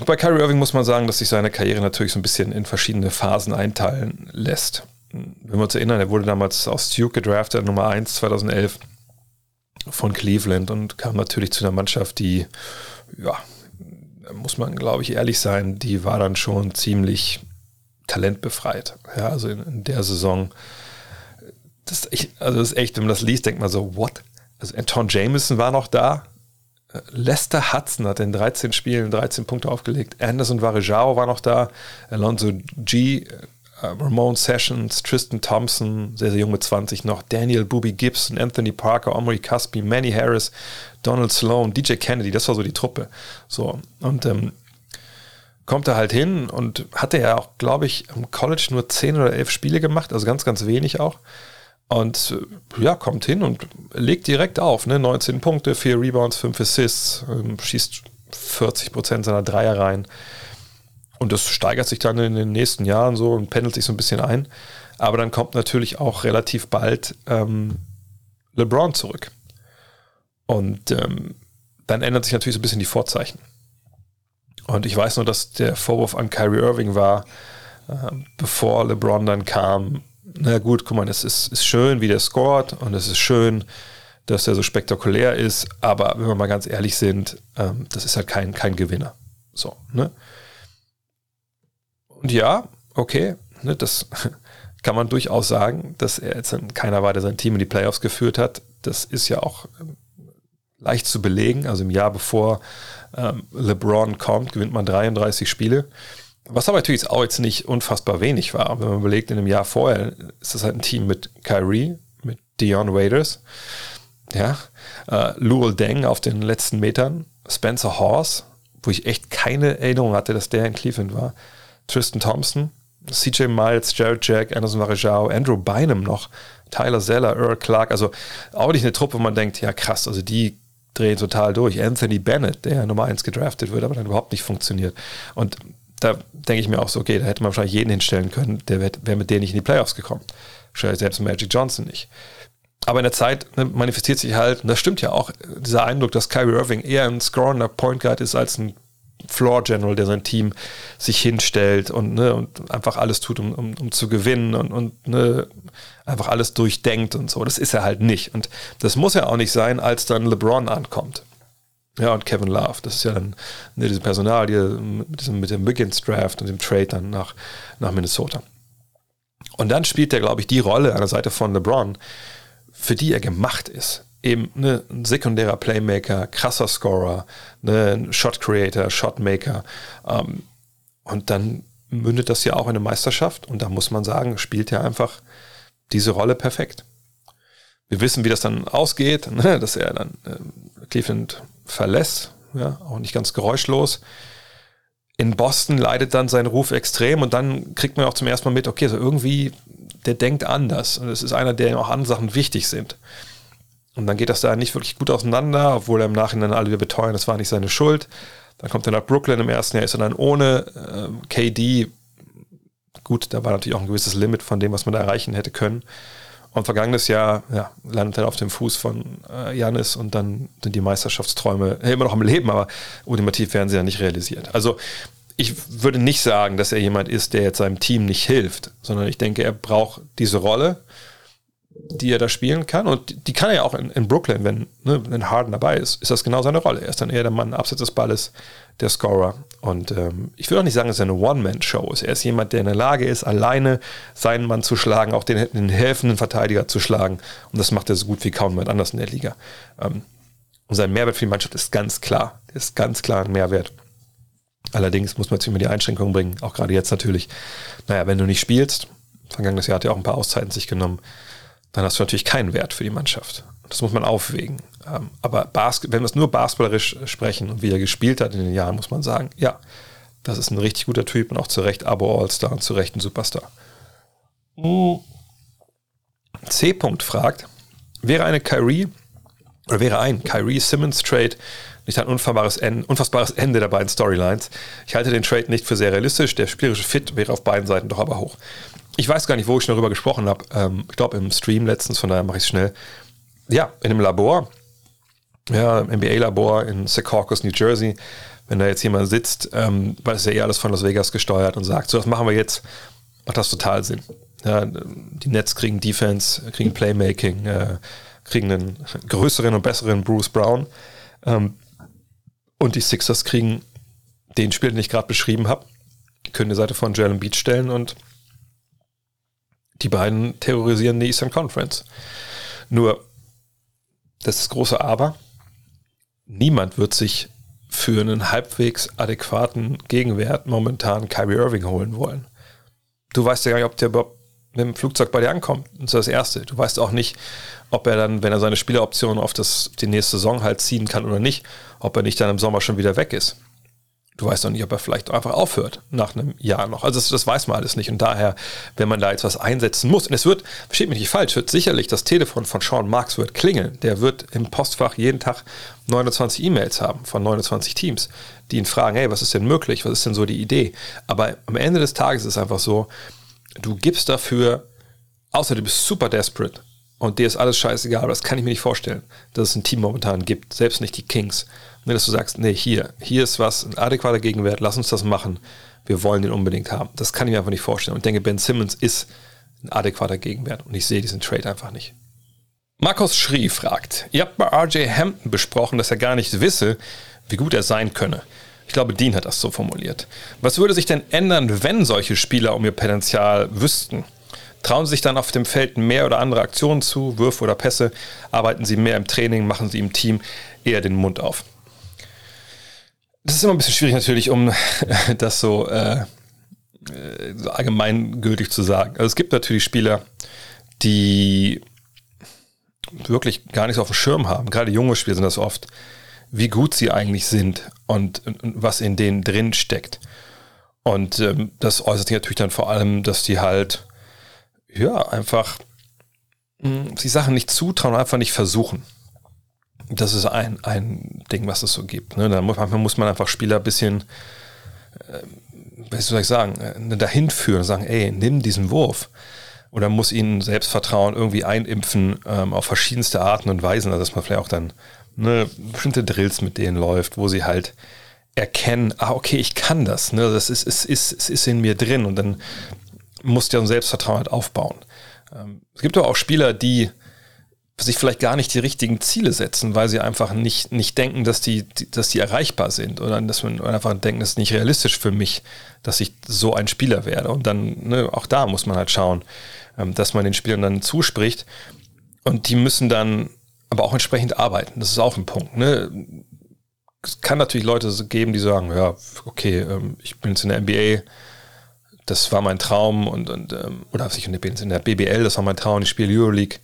bei Kyrie Irving muss man sagen, dass sich seine Karriere natürlich so ein bisschen in verschiedene Phasen einteilen lässt. Wenn wir uns erinnern, er wurde damals aus Duke gedraftet, Nummer 1 2011 von Cleveland und kam natürlich zu einer Mannschaft, die ja, muss man, glaube ich, ehrlich sein, die war dann schon ziemlich talentbefreit. Ja, also in, in der Saison, das, ich, also das ist echt, wenn man das liest, denkt man so, what? Also Anton Jameson war noch da. Lester Hudson hat in 13 Spielen 13 Punkte aufgelegt. Anderson Varejao war noch da. Alonso G, Ramon Sessions, Tristan Thompson, sehr, sehr jung mit 20 noch, Daniel Booby Gibson, Anthony Parker, Omri Caspi, Manny Harris, Donald Sloan, DJ Kennedy, das war so die Truppe. So, und ähm, kommt er halt hin und hatte ja auch, glaube ich, im College nur 10 oder 11 Spiele gemacht, also ganz, ganz wenig auch. Und äh, ja, kommt hin und legt direkt auf, ne? 19 Punkte, 4 Rebounds, 5 Assists, ähm, schießt 40 Prozent seiner Dreier rein. Und das steigert sich dann in den nächsten Jahren so und pendelt sich so ein bisschen ein. Aber dann kommt natürlich auch relativ bald ähm, LeBron zurück. Und ähm, dann ändert sich natürlich so ein bisschen die Vorzeichen. Und ich weiß nur, dass der Vorwurf an Kyrie Irving war, äh, bevor LeBron dann kam, na gut, guck mal, es ist, ist schön, wie der scored und es ist schön, dass er so spektakulär ist, aber wenn wir mal ganz ehrlich sind, ähm, das ist halt kein, kein Gewinner. So, ne? Und ja, okay, ne, das kann man durchaus sagen, dass er jetzt keiner war, der sein Team in die Playoffs geführt hat. Das ist ja auch ähm, leicht zu belegen. Also im Jahr bevor ähm, LeBron kommt, gewinnt man 33 Spiele. Was aber natürlich auch jetzt nicht unfassbar wenig war. Wenn man überlegt, in einem Jahr vorher ist das halt ein Team mit Kyrie, mit Dion Waiters, ja, äh, Luol Deng auf den letzten Metern, Spencer Horse, wo ich echt keine Erinnerung hatte, dass der in Cleveland war. Tristan Thompson, CJ Miles, Jared Jack, Anderson Varejao, Andrew Bynum noch, Tyler Zeller, Earl Clark, also auch nicht eine Truppe, wo man denkt, ja krass, also die drehen total durch. Anthony Bennett, der Nummer 1 gedraftet wird, aber dann überhaupt nicht funktioniert. Und da denke ich mir auch so, okay, da hätte man wahrscheinlich jeden hinstellen können, der wäre wär mit denen nicht in die Playoffs gekommen. Selbst Magic Johnson nicht. Aber in der Zeit ne, manifestiert sich halt, und das stimmt ja auch, dieser Eindruck, dass Kyrie Irving eher ein scorender Point Guard ist als ein Floor General, der sein Team sich hinstellt und, ne, und einfach alles tut, um, um, um zu gewinnen und, und ne, einfach alles durchdenkt und so. Das ist er halt nicht. Und das muss ja auch nicht sein, als dann LeBron ankommt. Ja, und Kevin Love. Das ist ja dann ne, diese Personalie mit, diesem, mit dem Wiggins Draft und dem Trade dann nach, nach Minnesota. Und dann spielt er, glaube ich, die Rolle an der Seite von LeBron, für die er gemacht ist eben ne, ein sekundärer Playmaker, krasser Scorer, ne, ein Shot Creator, Shotmaker. Ähm, und dann mündet das ja auch in eine Meisterschaft. Und da muss man sagen, spielt er einfach diese Rolle perfekt. Wir wissen, wie das dann ausgeht, ne, dass er dann äh, Cleveland verlässt, ja, auch nicht ganz geräuschlos. In Boston leidet dann sein Ruf extrem und dann kriegt man auch zum ersten Mal mit, okay, also irgendwie, der denkt anders. Und es ist einer, der auch andere Sachen wichtig sind. Und dann geht das da nicht wirklich gut auseinander, obwohl er im Nachhinein alle wieder beteuern, das war nicht seine Schuld. Dann kommt er nach Brooklyn im ersten Jahr, ist er dann ohne äh, KD. Gut, da war natürlich auch ein gewisses Limit von dem, was man da erreichen hätte können. Und vergangenes Jahr ja, landet er auf dem Fuß von äh, Janis und dann sind die Meisterschaftsträume immer noch am Leben, aber ultimativ werden sie ja nicht realisiert. Also ich würde nicht sagen, dass er jemand ist, der jetzt seinem Team nicht hilft, sondern ich denke, er braucht diese Rolle die er da spielen kann. Und die kann er ja auch in, in Brooklyn, wenn, ne, wenn Harden dabei ist, ist das genau seine Rolle. Er ist dann eher der Mann abseits des Balles, der Scorer. Und ähm, ich will auch nicht sagen, dass er eine One-Man-Show ist. Er ist jemand, der in der Lage ist, alleine seinen Mann zu schlagen, auch den, den helfenden Verteidiger zu schlagen. Und das macht er so gut wie kaum jemand anders in der Liga. Ähm, und sein Mehrwert für die Mannschaft ist ganz klar. Ist ganz klar ein Mehrwert. Allerdings muss man jetzt immer die Einschränkungen bringen, auch gerade jetzt natürlich. Naja, wenn du nicht spielst, vergangenes Jahr hat er auch ein paar Auszeiten sich genommen, dann hast du natürlich keinen Wert für die Mannschaft. Das muss man aufwägen. Ähm, aber wenn wir es nur basketballerisch sprechen und wie er gespielt hat in den Jahren, muss man sagen, ja, das ist ein richtig guter Typ und auch zu Recht Abo All-Star und zu Recht ein Superstar. C. -Punkt fragt, wäre eine Kyrie oder wäre ein Kyrie Simmons Trade nicht ein unfassbares Ende der beiden Storylines? Ich halte den Trade nicht für sehr realistisch. Der spielerische Fit wäre auf beiden Seiten doch aber hoch ich weiß gar nicht, wo ich darüber gesprochen habe. Ähm, ich glaube im Stream letztens, von daher mache ich es schnell. Ja, in einem Labor, ja, MBA-Labor in Secaucus, New Jersey, wenn da jetzt jemand sitzt, ähm, weil es ja eh alles von Las Vegas gesteuert und sagt, so, was machen wir jetzt, macht das total Sinn. Ja, die Nets kriegen Defense, kriegen Playmaking, äh, kriegen einen größeren und besseren Bruce Brown. Ähm, und die Sixers kriegen den Spiel, den ich gerade beschrieben habe, können die Seite von Jalen Beach stellen und die beiden terrorisieren die Eastern Conference. Nur, das ist große Aber. Niemand wird sich für einen halbwegs adäquaten Gegenwert momentan Kyrie Irving holen wollen. Du weißt ja gar nicht, ob der überhaupt mit dem Flugzeug bei dir ankommt. Das ist das Erste. Du weißt auch nicht, ob er dann, wenn er seine Spieleroption auf das, die nächste Saison halt ziehen kann oder nicht, ob er nicht dann im Sommer schon wieder weg ist. Du weißt doch nicht, ob er vielleicht einfach aufhört nach einem Jahr noch. Also das, das, weiß man alles nicht. Und daher, wenn man da jetzt was einsetzen muss, und es wird, versteht mich nicht falsch, wird sicherlich das Telefon von Sean Marks wird klingeln. Der wird im Postfach jeden Tag 29 E-Mails haben von 29 Teams, die ihn fragen, hey, was ist denn möglich? Was ist denn so die Idee? Aber am Ende des Tages ist es einfach so, du gibst dafür, außer du bist super desperate und dir ist alles scheißegal, aber das kann ich mir nicht vorstellen, dass es ein Team momentan gibt, selbst nicht die Kings Ne, dass du sagst, nee, hier, hier ist was, ein adäquater Gegenwert, lass uns das machen. Wir wollen den unbedingt haben. Das kann ich mir einfach nicht vorstellen. Und ich denke, Ben Simmons ist ein adäquater Gegenwert. Und ich sehe diesen Trade einfach nicht. Markus Schrie fragt, ihr habt bei RJ Hampton besprochen, dass er gar nicht wisse, wie gut er sein könne. Ich glaube, Dean hat das so formuliert. Was würde sich denn ändern, wenn solche Spieler um ihr Potenzial wüssten? Trauen sie sich dann auf dem Feld mehr oder andere Aktionen zu, Würfe oder Pässe? Arbeiten sie mehr im Training? Machen sie im Team eher den Mund auf? das ist immer ein bisschen schwierig natürlich, um das so, äh, so allgemeingültig zu sagen. Also es gibt natürlich Spieler, die wirklich gar nichts auf dem Schirm haben. Gerade junge Spieler sind das oft, wie gut sie eigentlich sind und, und, und was in denen drin steckt. Und ähm, das äußert sich natürlich dann vor allem, dass die halt, ja, einfach mh, hm, sich Sachen nicht zutrauen, einfach nicht versuchen. Das ist ein, ein Ding, was es so gibt. Ne? Da muss, manchmal muss man einfach Spieler ein bisschen, äh, was soll ich sagen, äh, dahin führen und sagen, ey, nimm diesen Wurf. oder muss ihnen Selbstvertrauen irgendwie einimpfen ähm, auf verschiedenste Arten und Weisen, also dass man vielleicht auch dann ne, bestimmte Drills mit denen läuft, wo sie halt erkennen, ah, okay, ich kann das, ne, das ist, ist, ist, ist, ist in mir drin und dann muss ja ein Selbstvertrauen halt aufbauen. Ähm, es gibt aber auch Spieler, die sich vielleicht gar nicht die richtigen Ziele setzen, weil sie einfach nicht, nicht denken, dass die, dass die erreichbar sind oder dass man einfach denken, das ist nicht realistisch für mich, dass ich so ein Spieler werde. Und dann, ne, auch da muss man halt schauen, ähm, dass man den Spielern dann zuspricht. Und die müssen dann aber auch entsprechend arbeiten. Das ist auch ein Punkt. Ne? Es kann natürlich Leute geben, die sagen, ja, okay, ähm, ich bin jetzt in der NBA, das war mein Traum und, und ähm, oder ich bin jetzt in der BBL, das war mein Traum, ich spiele Euroleague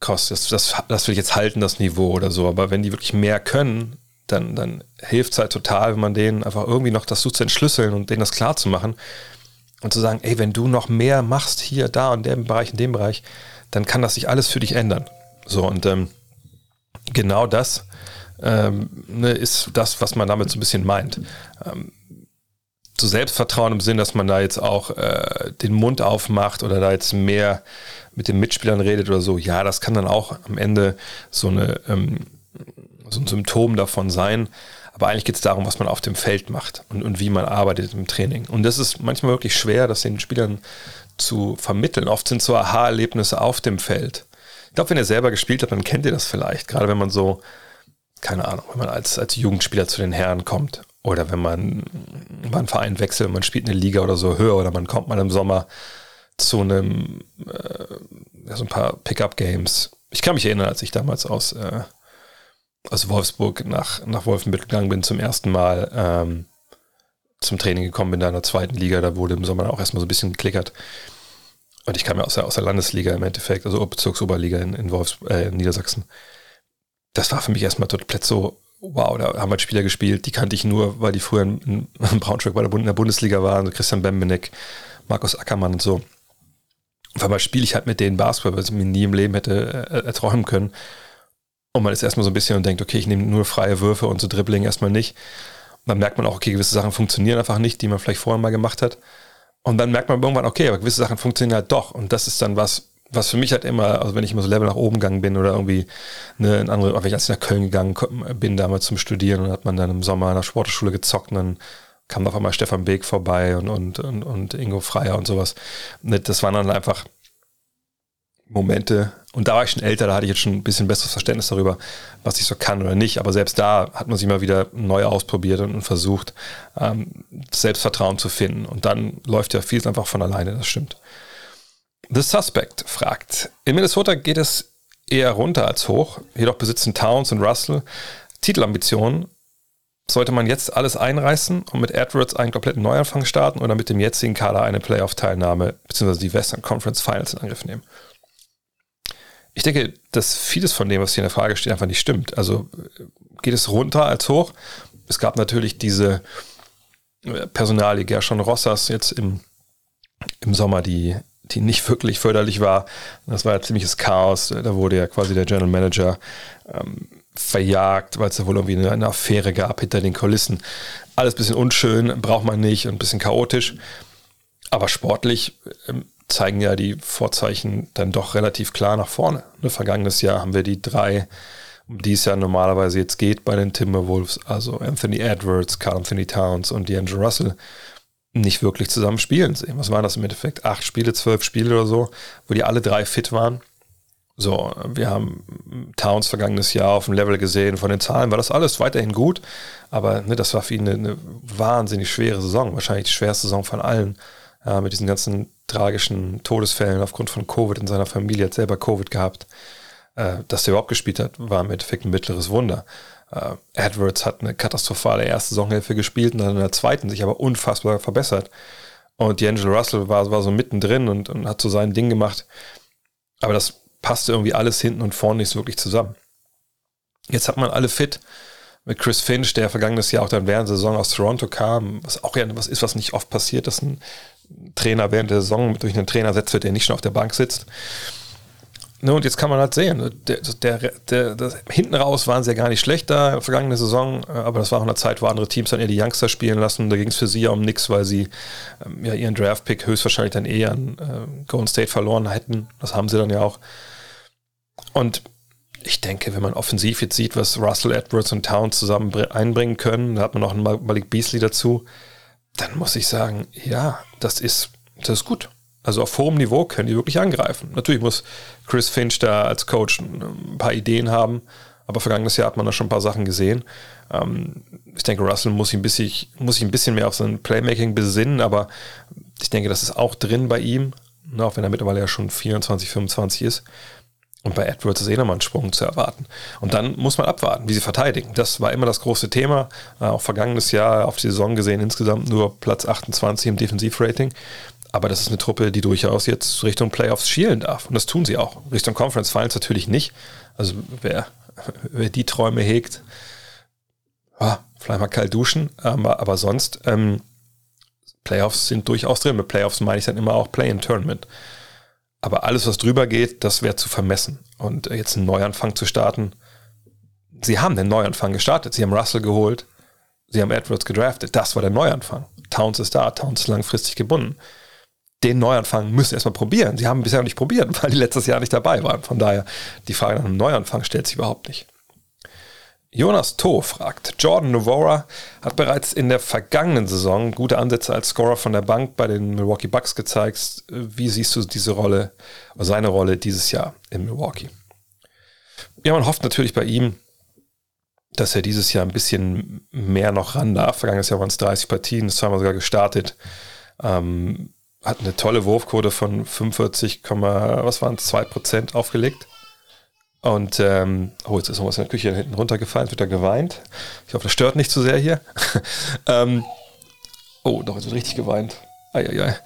krass, das, das, das will ich jetzt halten, das Niveau oder so. Aber wenn die wirklich mehr können, dann, dann hilft es halt total, wenn man denen einfach irgendwie noch das so zu entschlüsseln und denen das klar zu machen und zu sagen, ey, wenn du noch mehr machst hier, da und dem Bereich, in dem Bereich, dann kann das sich alles für dich ändern. So, und ähm, genau das ähm, ne, ist das, was man damit so ein bisschen meint. Ähm, zu Selbstvertrauen im Sinn, dass man da jetzt auch äh, den Mund aufmacht oder da jetzt mehr mit den Mitspielern redet oder so, ja, das kann dann auch am Ende so, eine, ähm, so ein Symptom davon sein. Aber eigentlich geht es darum, was man auf dem Feld macht und, und wie man arbeitet im Training. Und das ist manchmal wirklich schwer, das den Spielern zu vermitteln. Oft sind so Aha-Erlebnisse auf dem Feld. Ich glaube, wenn ihr selber gespielt habt, dann kennt ihr das vielleicht. Gerade wenn man so, keine Ahnung, wenn man als, als Jugendspieler zu den Herren kommt oder wenn man mal einen Verein wechselt, man spielt eine Liga oder so höher oder man kommt mal im Sommer zu einem, äh, so ein paar Pickup-Games. Ich kann mich erinnern, als ich damals aus, äh, aus Wolfsburg nach, nach Wolfenbüttel gegangen bin, zum ersten Mal ähm, zum Training gekommen bin, da in der zweiten Liga, da wurde im Sommer auch erstmal so ein bisschen geklickert. Und ich kam ja aus der, aus der Landesliga im Endeffekt, also Bezirksoberliga in, in, Wolfs, äh, in Niedersachsen. Das war für mich erstmal total so, wow, da haben halt Spieler gespielt, die kannte ich nur, weil die früher in, in Braunschweig bei der, in der Bundesliga waren, so Christian Bembenek, Markus Ackermann und so. Auf einmal spiele ich halt mit denen Basketball, was ich mir nie im Leben hätte äh, erträumen können. Und man ist erstmal so ein bisschen und denkt, okay, ich nehme nur freie Würfe und so Dribbling erstmal nicht. Und dann merkt man auch, okay, gewisse Sachen funktionieren einfach nicht, die man vielleicht vorher mal gemacht hat. Und dann merkt man irgendwann, okay, aber gewisse Sachen funktionieren halt doch. Und das ist dann was, was für mich halt immer, also wenn ich immer so Level nach oben gegangen bin oder irgendwie eine, eine andere, wenn ich als ich nach Köln gegangen bin, damals zum Studieren und hat man dann im Sommer in der Sportschule gezockt und dann kam auf einmal Stefan Beek vorbei und, und, und, und Ingo Freier und sowas. Ne, das waren dann einfach Momente. Und da war ich schon älter, da hatte ich jetzt schon ein bisschen besseres Verständnis darüber, was ich so kann oder nicht. Aber selbst da hat man sich mal wieder neu ausprobiert und, versucht, ähm, Selbstvertrauen zu finden. Und dann läuft ja vieles einfach von alleine, das stimmt. The Suspect fragt, in Minnesota geht es eher runter als hoch, jedoch besitzen Towns und Russell Titelambitionen sollte man jetzt alles einreißen und mit Edwards einen kompletten Neuanfang starten oder mit dem jetzigen Kader eine Playoff-Teilnahme bzw. die Western Conference Finals in Angriff nehmen? Ich denke, dass vieles von dem, was hier in der Frage steht, einfach nicht stimmt. Also geht es runter als hoch? Es gab natürlich diese äh, Personalie Gershon Rossas jetzt im, im Sommer, die, die nicht wirklich förderlich war. Das war ja ziemliches Chaos. Da wurde ja quasi der General Manager ähm, verjagt, weil es da wohl irgendwie eine, Affäre gab hinter den Kulissen. Alles ein bisschen unschön, braucht man nicht und ein bisschen chaotisch. Aber sportlich ähm, zeigen ja die Vorzeichen dann doch relativ klar nach vorne. Ne, vergangenes Jahr haben wir die drei, um die es ja normalerweise jetzt geht bei den Timberwolves, also Anthony Edwards, Carl Anthony Towns und D'Angelo Russell, nicht wirklich zusammen spielen sehen. Was waren das im Endeffekt? Acht Spiele, zwölf Spiele oder so, wo die alle drei fit waren. So, wir haben Towns vergangenes Jahr auf dem Level gesehen. Von den Zahlen war das alles weiterhin gut, aber ne, das war für ihn eine, eine, wahnsinnig schwere Saison, wahrscheinlich die schwerste Saison von allen. Ja, mit diesen ganzen tragischen Todesfällen aufgrund von Covid in seiner Familie, hat selber Covid gehabt. Äh, dass er überhaupt gespielt hat, war im Endeffekt ein mittleres Wunder. Äh, Edwards hat eine katastrophale erste Saisonhälfte gespielt und dann in der zweiten sich aber unfassbar verbessert. Und D'Angelo Russell war, war so mittendrin und, und hat so sein Ding gemacht. Aber das passte irgendwie alles hinten und vorne nicht so wirklich zusammen. Jetzt hat man alle fit mit Chris Finch, der vergangenes Jahr auch dann während der Saison aus Toronto kam, was auch ja was ist, was nicht oft passiert, dass ein Trainer während der Saison durch einen Trainer setzt wird, der nicht schon auf der Bank sitzt. Ne, und jetzt kann man halt sehen, der, der, der, das, hinten raus waren sie ja gar nicht schlechter vergangene Saison, äh, aber das war auch eine Zeit, wo andere Teams dann eher die Youngster spielen lassen. Da ging es für sie ja um nichts, weil sie ähm, ja ihren Draft-Pick höchstwahrscheinlich dann eher an äh, Golden State verloren hätten. Das haben sie dann ja auch. Und ich denke, wenn man offensiv jetzt sieht, was Russell Edwards und Towns zusammen einbringen können, da hat man noch einen Malik Beasley dazu, dann muss ich sagen, ja, das ist, das ist gut. Also auf hohem Niveau können die wirklich angreifen. Natürlich muss Chris Finch da als Coach ein paar Ideen haben, aber vergangenes Jahr hat man da schon ein paar Sachen gesehen. Ähm, ich denke, Russell muss sich, ein bisschen, muss sich ein bisschen mehr auf sein Playmaking besinnen, aber ich denke, das ist auch drin bei ihm, ne, auch wenn er mittlerweile ja schon 24, 25 ist. Und bei Edwards ist eh nochmal ein Sprung zu erwarten. Und dann muss man abwarten, wie sie verteidigen. Das war immer das große Thema. Äh, auch vergangenes Jahr auf die Saison gesehen insgesamt nur Platz 28 im Defensivrating. Aber das ist eine Truppe, die durchaus jetzt Richtung Playoffs schielen darf. Und das tun sie auch. Richtung Conference Finals natürlich nicht. Also wer, wer die Träume hegt, ah, vielleicht mal kalt duschen. Aber, aber sonst, ähm, Playoffs sind durchaus drin. Mit Playoffs meine ich dann immer auch Play-in-Tournament. Aber alles, was drüber geht, das wäre zu vermessen. Und jetzt einen Neuanfang zu starten, sie haben den Neuanfang gestartet. Sie haben Russell geholt, sie haben Edwards gedraftet. Das war der Neuanfang. Towns ist da, Towns ist langfristig gebunden den Neuanfang müssen erstmal probieren. Sie haben bisher noch nicht probiert, weil die letztes Jahr nicht dabei waren. Von daher, die Frage nach einem Neuanfang stellt sich überhaupt nicht. Jonas To fragt, Jordan Novora hat bereits in der vergangenen Saison gute Ansätze als Scorer von der Bank bei den Milwaukee Bucks gezeigt. Wie siehst du diese Rolle, seine Rolle dieses Jahr in Milwaukee? Ja, man hofft natürlich bei ihm, dass er dieses Jahr ein bisschen mehr noch ran darf. Vergangenes Jahr waren es 30 Partien, ist zweimal sogar gestartet. Ähm, hat eine tolle Wurfquote von 45, was waren es, 2% aufgelegt. Und, ähm, oh, jetzt ist noch was in der Küche hinten runtergefallen, wird er geweint. Ich hoffe, das stört nicht zu sehr hier. ähm, oh, doch, jetzt wird richtig geweint. Eieiei.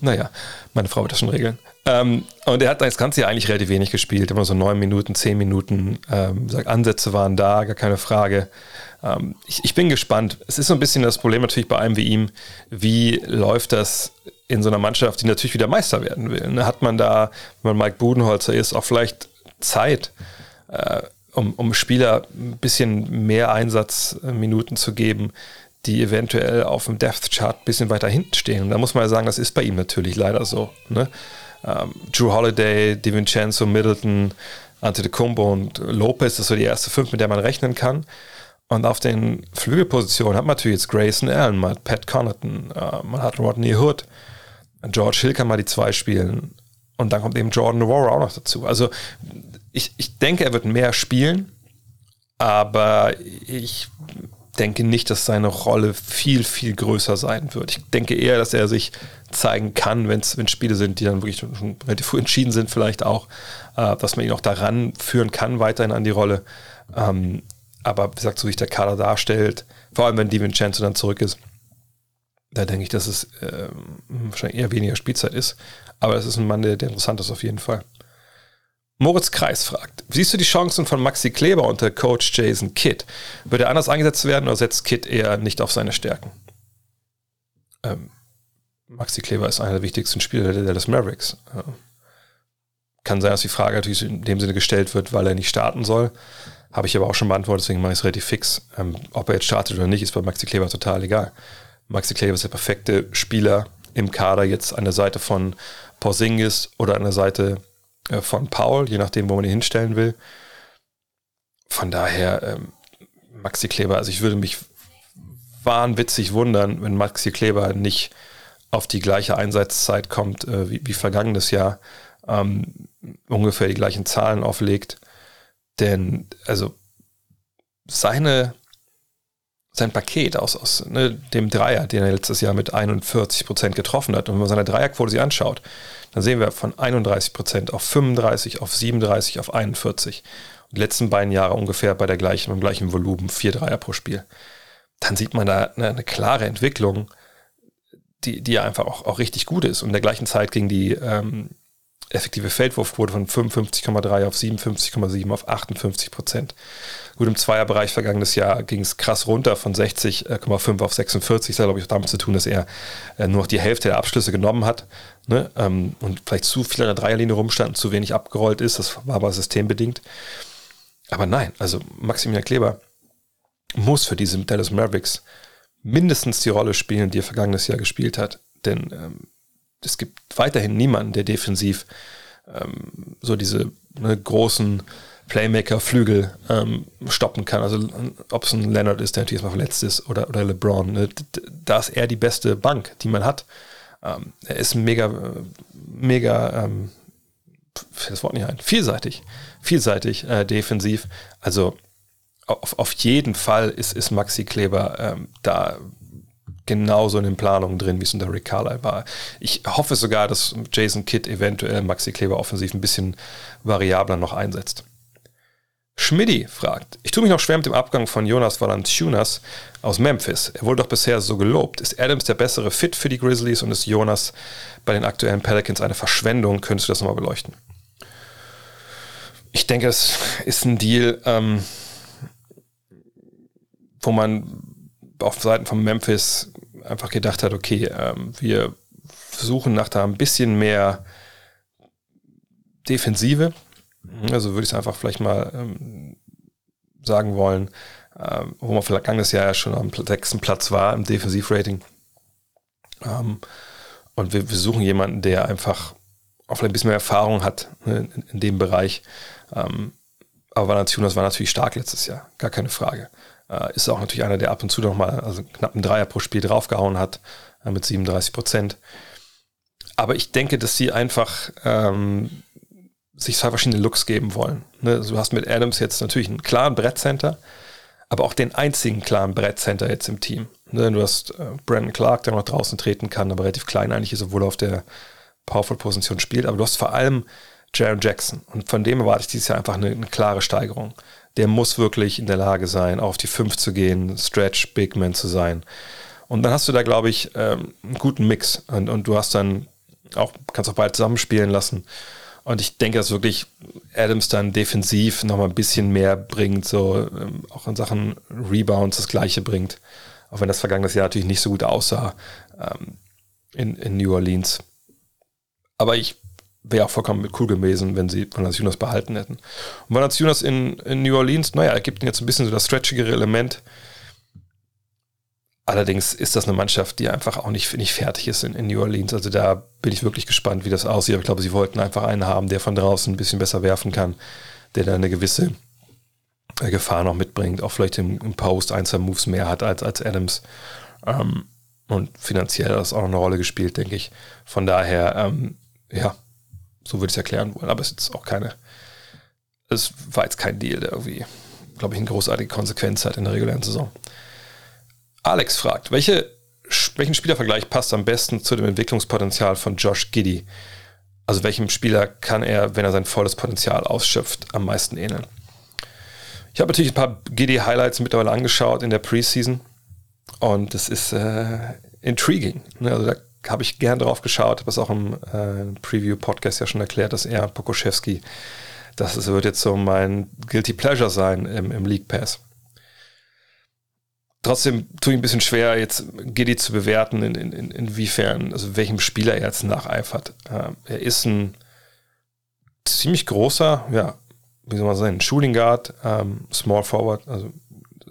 Naja, meine Frau wird das schon regeln. Ähm, und er hat das Ganze ja eigentlich relativ wenig gespielt, immer so neun Minuten, zehn Minuten. Ähm, Ansätze waren da, gar keine Frage. Ähm, ich, ich bin gespannt. Es ist so ein bisschen das Problem natürlich bei einem wie ihm, wie läuft das in so einer Mannschaft, die natürlich wieder Meister werden will. Ne? Hat man da, wenn man Mike Budenholzer ist, auch vielleicht Zeit, äh, um, um Spieler ein bisschen mehr Einsatzminuten zu geben, die eventuell auf dem Depth Chart ein bisschen weiter hinten stehen. Und da muss man ja sagen, das ist bei ihm natürlich leider so. Ne? Ähm, Drew Holiday, DiVincenzo, Middleton, Antetokounmpo und Lopez, das so die erste fünf, mit der man rechnen kann. Und auf den Flügelpositionen hat man natürlich jetzt Grayson Allen, man hat Pat Connaughton, äh, man hat Rodney Hood, George Hill kann mal die zwei spielen. Und dann kommt eben Jordan Noir auch noch dazu. Also ich, ich denke, er wird mehr spielen, aber ich denke nicht, dass seine Rolle viel, viel größer sein wird. Ich denke eher, dass er sich zeigen kann, wenn es Spiele sind, die dann wirklich schon relativ früh entschieden sind, vielleicht auch, äh, dass man ihn auch daran führen kann, weiterhin an die Rolle. Ähm, aber wie gesagt, so wie sich der Kader darstellt, vor allem wenn DiVincenzo dann zurück ist, da denke ich, dass es äh, wahrscheinlich eher weniger Spielzeit ist. Aber es ist ein Mann, der, der interessant ist auf jeden Fall. Moritz Kreis fragt, siehst du die Chancen von Maxi Kleber unter Coach Jason Kidd? Wird er anders eingesetzt werden oder setzt Kidd eher nicht auf seine Stärken? Ähm, Maxi Kleber ist einer der wichtigsten Spieler der Dallas Mavericks. Äh, kann sein, dass die Frage natürlich in dem Sinne gestellt wird, weil er nicht starten soll. Habe ich aber auch schon beantwortet, deswegen mache ich es relativ fix. Ähm, ob er jetzt startet oder nicht, ist bei Maxi Kleber total egal. Maxi Kleber ist der perfekte Spieler im Kader jetzt an der Seite von Porzingis oder an der Seite von Paul, je nachdem, wo man ihn hinstellen will. Von daher, ähm, Maxi Kleber, also ich würde mich wahnwitzig wundern, wenn Maxi Kleber nicht auf die gleiche Einsatzzeit kommt äh, wie, wie, vergangenes Jahr, ähm, ungefähr die gleichen Zahlen auflegt. Denn, also, seine sein Paket aus, aus ne, dem Dreier, den er letztes Jahr mit 41 Prozent getroffen hat. Und wenn man seine Dreierquote sich anschaut, dann sehen wir von 31 Prozent auf 35, auf 37, auf 41. Und die letzten beiden Jahre ungefähr bei der gleichen, beim gleichen Volumen, vier Dreier pro Spiel. Dann sieht man da eine, eine klare Entwicklung, die, die einfach auch, auch richtig gut ist. Und in der gleichen Zeit ging die, ähm, effektive Feldwurfquote von 55,3 auf 57,7 auf 58 Prozent. Gut, im Zweierbereich vergangenes Jahr ging es krass runter von 60,5 auf 46. Das hat, glaube ich, auch damit zu tun, dass er äh, nur noch die Hälfte der Abschlüsse genommen hat ne? ähm, und vielleicht zu viel an der Dreierlinie rumstand und zu wenig abgerollt ist. Das war aber systembedingt. Aber nein, also Maximilian Kleber muss für diese Dallas Mavericks mindestens die Rolle spielen, die er vergangenes Jahr gespielt hat. Denn ähm, es gibt weiterhin niemanden, der defensiv ähm, so diese ne, großen Playmaker-Flügel ähm, stoppen kann. Also ob es ein Leonard ist, der natürlich mal verletzt ist, oder, oder LeBron. Ne, da ist er die beste Bank, die man hat. Ähm, er ist mega, mega, ähm, das Wort nicht ein, vielseitig, vielseitig äh, defensiv. Also auf, auf jeden Fall ist, ist Maxi Kleber ähm, da genauso in den Planungen drin, wie es unter Rick Carlisle war. Ich hoffe sogar, dass Jason Kidd eventuell Maxi Kleber offensiv ein bisschen variabler noch einsetzt. Schmidti fragt, ich tue mich noch schwer mit dem Abgang von Jonas Valanciunas aus Memphis. Er wurde doch bisher so gelobt. Ist Adams der bessere Fit für die Grizzlies und ist Jonas bei den aktuellen Pelicans eine Verschwendung? Könntest du das nochmal beleuchten? Ich denke, es ist ein Deal, ähm, wo man auf Seiten von Memphis einfach gedacht hat, okay, ähm, wir suchen nach da ein bisschen mehr Defensive. Also würde ich es einfach vielleicht mal ähm, sagen wollen, ähm, wo man vergangenes Jahr ja schon am sechsten Platz war im Defensivrating. Ähm, und wir, wir, suchen jemanden, der einfach auch vielleicht ein bisschen mehr Erfahrung hat ne, in, in, dem Bereich. Ähm, aber Valanciunas war natürlich stark letztes Jahr, gar keine Frage. Äh, ist auch natürlich einer, der ab und zu noch mal also knapp einen Dreier pro Spiel draufgehauen hat äh, mit 37 Prozent. Aber ich denke, dass sie einfach ähm, sich zwei verschiedene Looks geben wollen. Ne? Also du hast mit Adams jetzt natürlich einen klaren Brettcenter, aber auch den einzigen klaren Brettcenter jetzt im Team. Ne? Du hast äh, Brandon Clark, der noch draußen treten kann, aber relativ klein eigentlich ist, obwohl er auf der Powerful-Position spielt. Aber du hast vor allem Jaron Jackson. Und von dem erwarte ich dieses Jahr einfach eine, eine klare Steigerung der muss wirklich in der Lage sein, auf die 5 zu gehen, Stretch, Big Man zu sein. Und dann hast du da, glaube ich, ähm, einen guten Mix. Und, und du hast dann auch, kannst auch bald zusammenspielen lassen. Und ich denke, dass wirklich Adams dann defensiv nochmal ein bisschen mehr bringt, so ähm, auch in Sachen Rebounds das Gleiche bringt. Auch wenn das vergangenes Jahr natürlich nicht so gut aussah ähm, in, in New Orleans. Aber ich wäre auch vollkommen cool gewesen, wenn sie Valanciunas behalten hätten. Und Valanciunas in, in New Orleans, naja, er gibt ihnen jetzt ein bisschen so das stretchigere Element. Allerdings ist das eine Mannschaft, die einfach auch nicht, nicht fertig ist in, in, New Orleans. Also da bin ich wirklich gespannt, wie das aussieht. Aber ich glaube, sie wollten einfach einen haben, der von draußen ein bisschen besser werfen kann, der da eine gewisse äh, Gefahr noch mitbringt, auch vielleicht im, im, Post ein, zwei Moves mehr hat als, als Adams. Ähm, und finanziell hat das auch eine Rolle gespielt, denke ich. Von daher, ähm, ja, so würde ich es erklären wollen. Aber es ist auch keine, es war jetzt kein Deal, der irgendwie, glaube ich, eine großartige Konsequenz hat in der regulären Saison. Alex fragt, welche, welchen Spielervergleich passt am besten zu dem Entwicklungspotenzial von Josh Giddy? Also welchem Spieler kann er, wenn er sein volles Potenzial ausschöpft, am meisten ähneln? Ich habe natürlich ein paar Giddy-Highlights mittlerweile angeschaut in der Preseason und das ist äh, intriguing. Ne? Also da habe ich gern drauf geschaut, habe es auch im äh, Preview-Podcast ja schon erklärt, dass er, Pokoschewski, das wird jetzt so mein Guilty Pleasure sein im, im League Pass. Trotzdem tue ich ein bisschen schwer, jetzt Giddy zu bewerten, in, in, inwiefern, also welchem Spieler er jetzt nacheifert. Äh, er ist ein ziemlich großer, ja, wie soll man sagen, Shooting Guard, ähm, Small Forward, also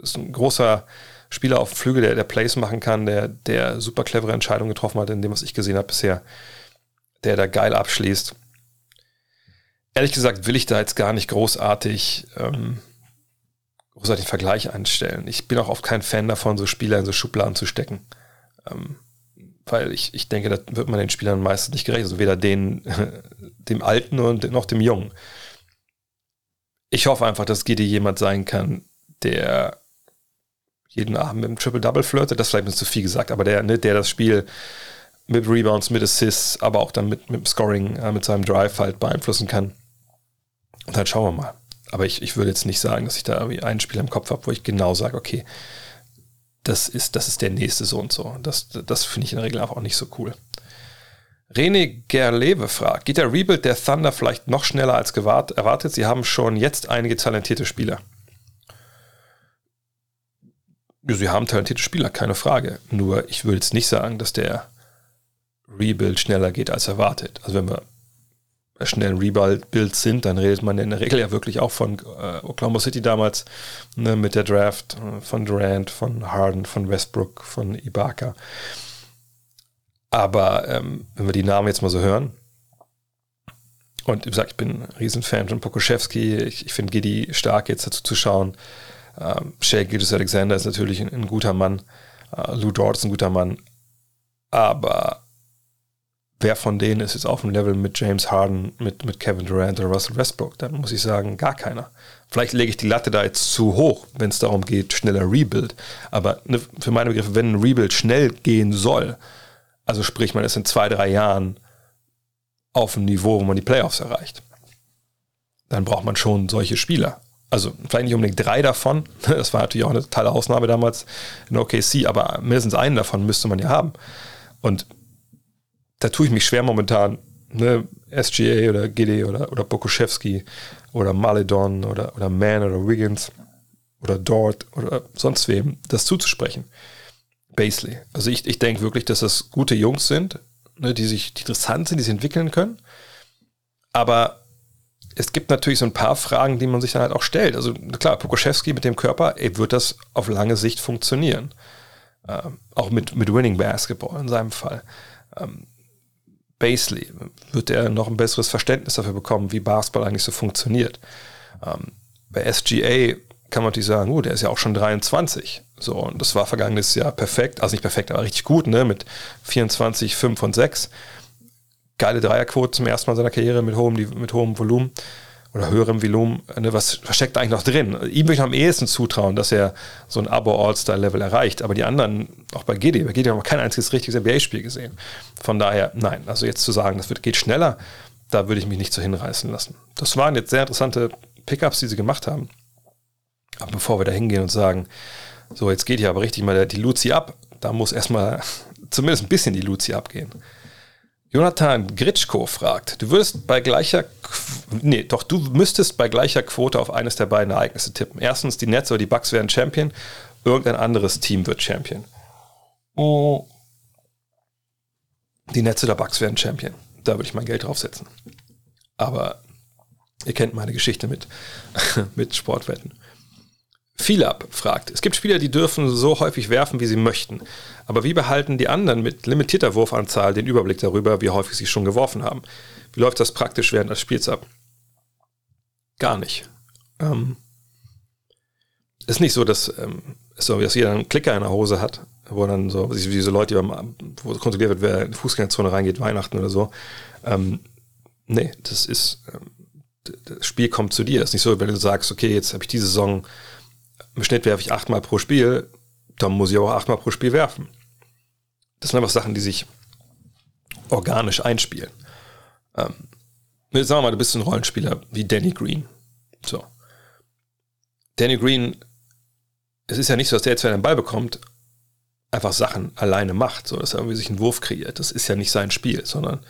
ist ein großer Spieler auf Flügel, der, der Plays machen kann, der, der super clevere Entscheidungen getroffen hat, in dem, was ich gesehen habe bisher, der da geil abschließt. Ehrlich gesagt will ich da jetzt gar nicht großartig, ähm, großartig Vergleich einstellen. Ich bin auch oft kein Fan davon, so Spieler in so Schubladen zu stecken. Ähm, weil ich, ich denke, da wird man den Spielern meistens nicht gerecht. Also weder den, dem Alten noch dem Jungen. Ich hoffe einfach, dass Gidi jemand sein kann, der jeden Abend mit einem Triple-Double flirtet, das ist vielleicht ein zu viel gesagt, aber der, ne, der das Spiel mit Rebounds, mit Assists, aber auch dann mit, mit dem Scoring, äh, mit seinem Drive halt beeinflussen kann. Und dann schauen wir mal. Aber ich, ich würde jetzt nicht sagen, dass ich da irgendwie einen Spieler im Kopf habe, wo ich genau sage, okay, das ist, das ist der nächste so und so. Das, das finde ich in der Regel auch nicht so cool. René Gerlewe fragt, geht der Rebuild der Thunder vielleicht noch schneller als erwartet? Sie haben schon jetzt einige talentierte Spieler. Ja, sie haben talentierte Spieler, keine Frage. Nur ich würde jetzt nicht sagen, dass der Rebuild schneller geht als erwartet. Also wenn wir schnellen Rebuilds sind, dann redet man in der Regel ja wirklich auch von äh, Oklahoma City damals ne, mit der Draft äh, von Durant, von Harden, von Westbrook, von Ibaka. Aber ähm, wenn wir die Namen jetzt mal so hören, und wie gesagt, ich bin ein Riesenfan von Pokuschewski, ich, ich finde Giddy stark jetzt dazu zu schauen. Ähm, Shea Gildas Alexander ist natürlich ein, ein guter Mann. Äh, Lou Dort ist ein guter Mann. Aber wer von denen ist jetzt auf dem Level mit James Harden, mit, mit Kevin Durant oder Russell Westbrook? Dann muss ich sagen, gar keiner. Vielleicht lege ich die Latte da jetzt zu hoch, wenn es darum geht, schneller Rebuild. Aber ne, für meine Begriffe, wenn ein Rebuild schnell gehen soll, also sprich, man ist in zwei, drei Jahren auf einem Niveau, wo man die Playoffs erreicht. Dann braucht man schon solche Spieler. Also vielleicht nicht unbedingt drei davon. Das war natürlich auch eine totale Ausnahme damals in OKC, aber mindestens einen davon müsste man ja haben. Und da tue ich mich schwer momentan, ne, SGA oder GD oder, oder Bokuszewski oder Maledon oder, oder Mann oder Wiggins oder Dort oder sonst wem das zuzusprechen. Basley. Also ich, ich denke wirklich, dass das gute Jungs sind, ne, die sich die interessant sind, die sich entwickeln können. Aber es gibt natürlich so ein paar Fragen, die man sich dann halt auch stellt. Also klar, Pokoschewski mit dem Körper, ey, wird das auf lange Sicht funktionieren? Ähm, auch mit, mit Winning Basketball in seinem Fall. Ähm, Basley, wird er noch ein besseres Verständnis dafür bekommen, wie Basketball eigentlich so funktioniert? Ähm, bei SGA kann man natürlich sagen, gut, der ist ja auch schon 23. So, und das war vergangenes Jahr perfekt, also nicht perfekt, aber richtig gut, ne? Mit 24, 5 und 6. Geile Dreierquote zum ersten Mal seiner Karriere mit hohem, mit hohem Volumen oder höherem Volumen. Ne? Was, was steckt eigentlich noch drin? Ihm würde ich am ehesten zutrauen, dass er so ein Abo-All-Star-Level erreicht. Aber die anderen, auch bei Gedi, bei Gedi haben wir kein einziges richtiges NBA-Spiel gesehen. Von daher, nein, also jetzt zu sagen, das wird, geht schneller, da würde ich mich nicht so hinreißen lassen. Das waren jetzt sehr interessante Pickups, die sie gemacht haben. Aber bevor wir da hingehen und sagen, so, jetzt geht hier aber richtig mal die Luzi ab, da muss erstmal zumindest ein bisschen die Luzi abgehen. Jonathan Gritschko fragt, du würdest bei gleicher, nee, doch du müsstest bei gleicher Quote auf eines der beiden Ereignisse tippen. Erstens, die Nets oder die Bucks werden Champion, irgendein anderes Team wird Champion. Oh. Die Nets oder Bucks werden Champion. Da würde ich mein Geld draufsetzen. Aber ihr kennt meine Geschichte mit, mit Sportwetten. Philab fragt, es gibt Spieler, die dürfen so häufig werfen, wie sie möchten. Aber wie behalten die anderen mit limitierter Wurfanzahl den Überblick darüber, wie häufig sie schon geworfen haben? Wie läuft das praktisch während des Spiels ab? Gar nicht. Ähm, ist nicht so, dass, ähm, so, dass jeder einen Klicker in der Hose hat, wo dann so, diese Leute, beim, wo kontrolliert wird, wer in die Fußgängerzone reingeht, Weihnachten oder so. Ähm, nee, das ist, ähm, das Spiel kommt zu dir. Ist nicht so, wenn du sagst, okay, jetzt habe ich diese Saison im Schnitt werfe ich achtmal pro Spiel, dann muss ich auch achtmal pro Spiel werfen. Das sind einfach Sachen, die sich organisch einspielen. Ähm, sagen wir mal, du bist ein Rollenspieler wie Danny Green. So. Danny Green, es ist ja nicht so, dass der jetzt, wenn er einen Ball bekommt, einfach Sachen alleine macht, so dass er irgendwie sich einen Wurf kreiert. Das ist ja nicht sein Spiel, sondern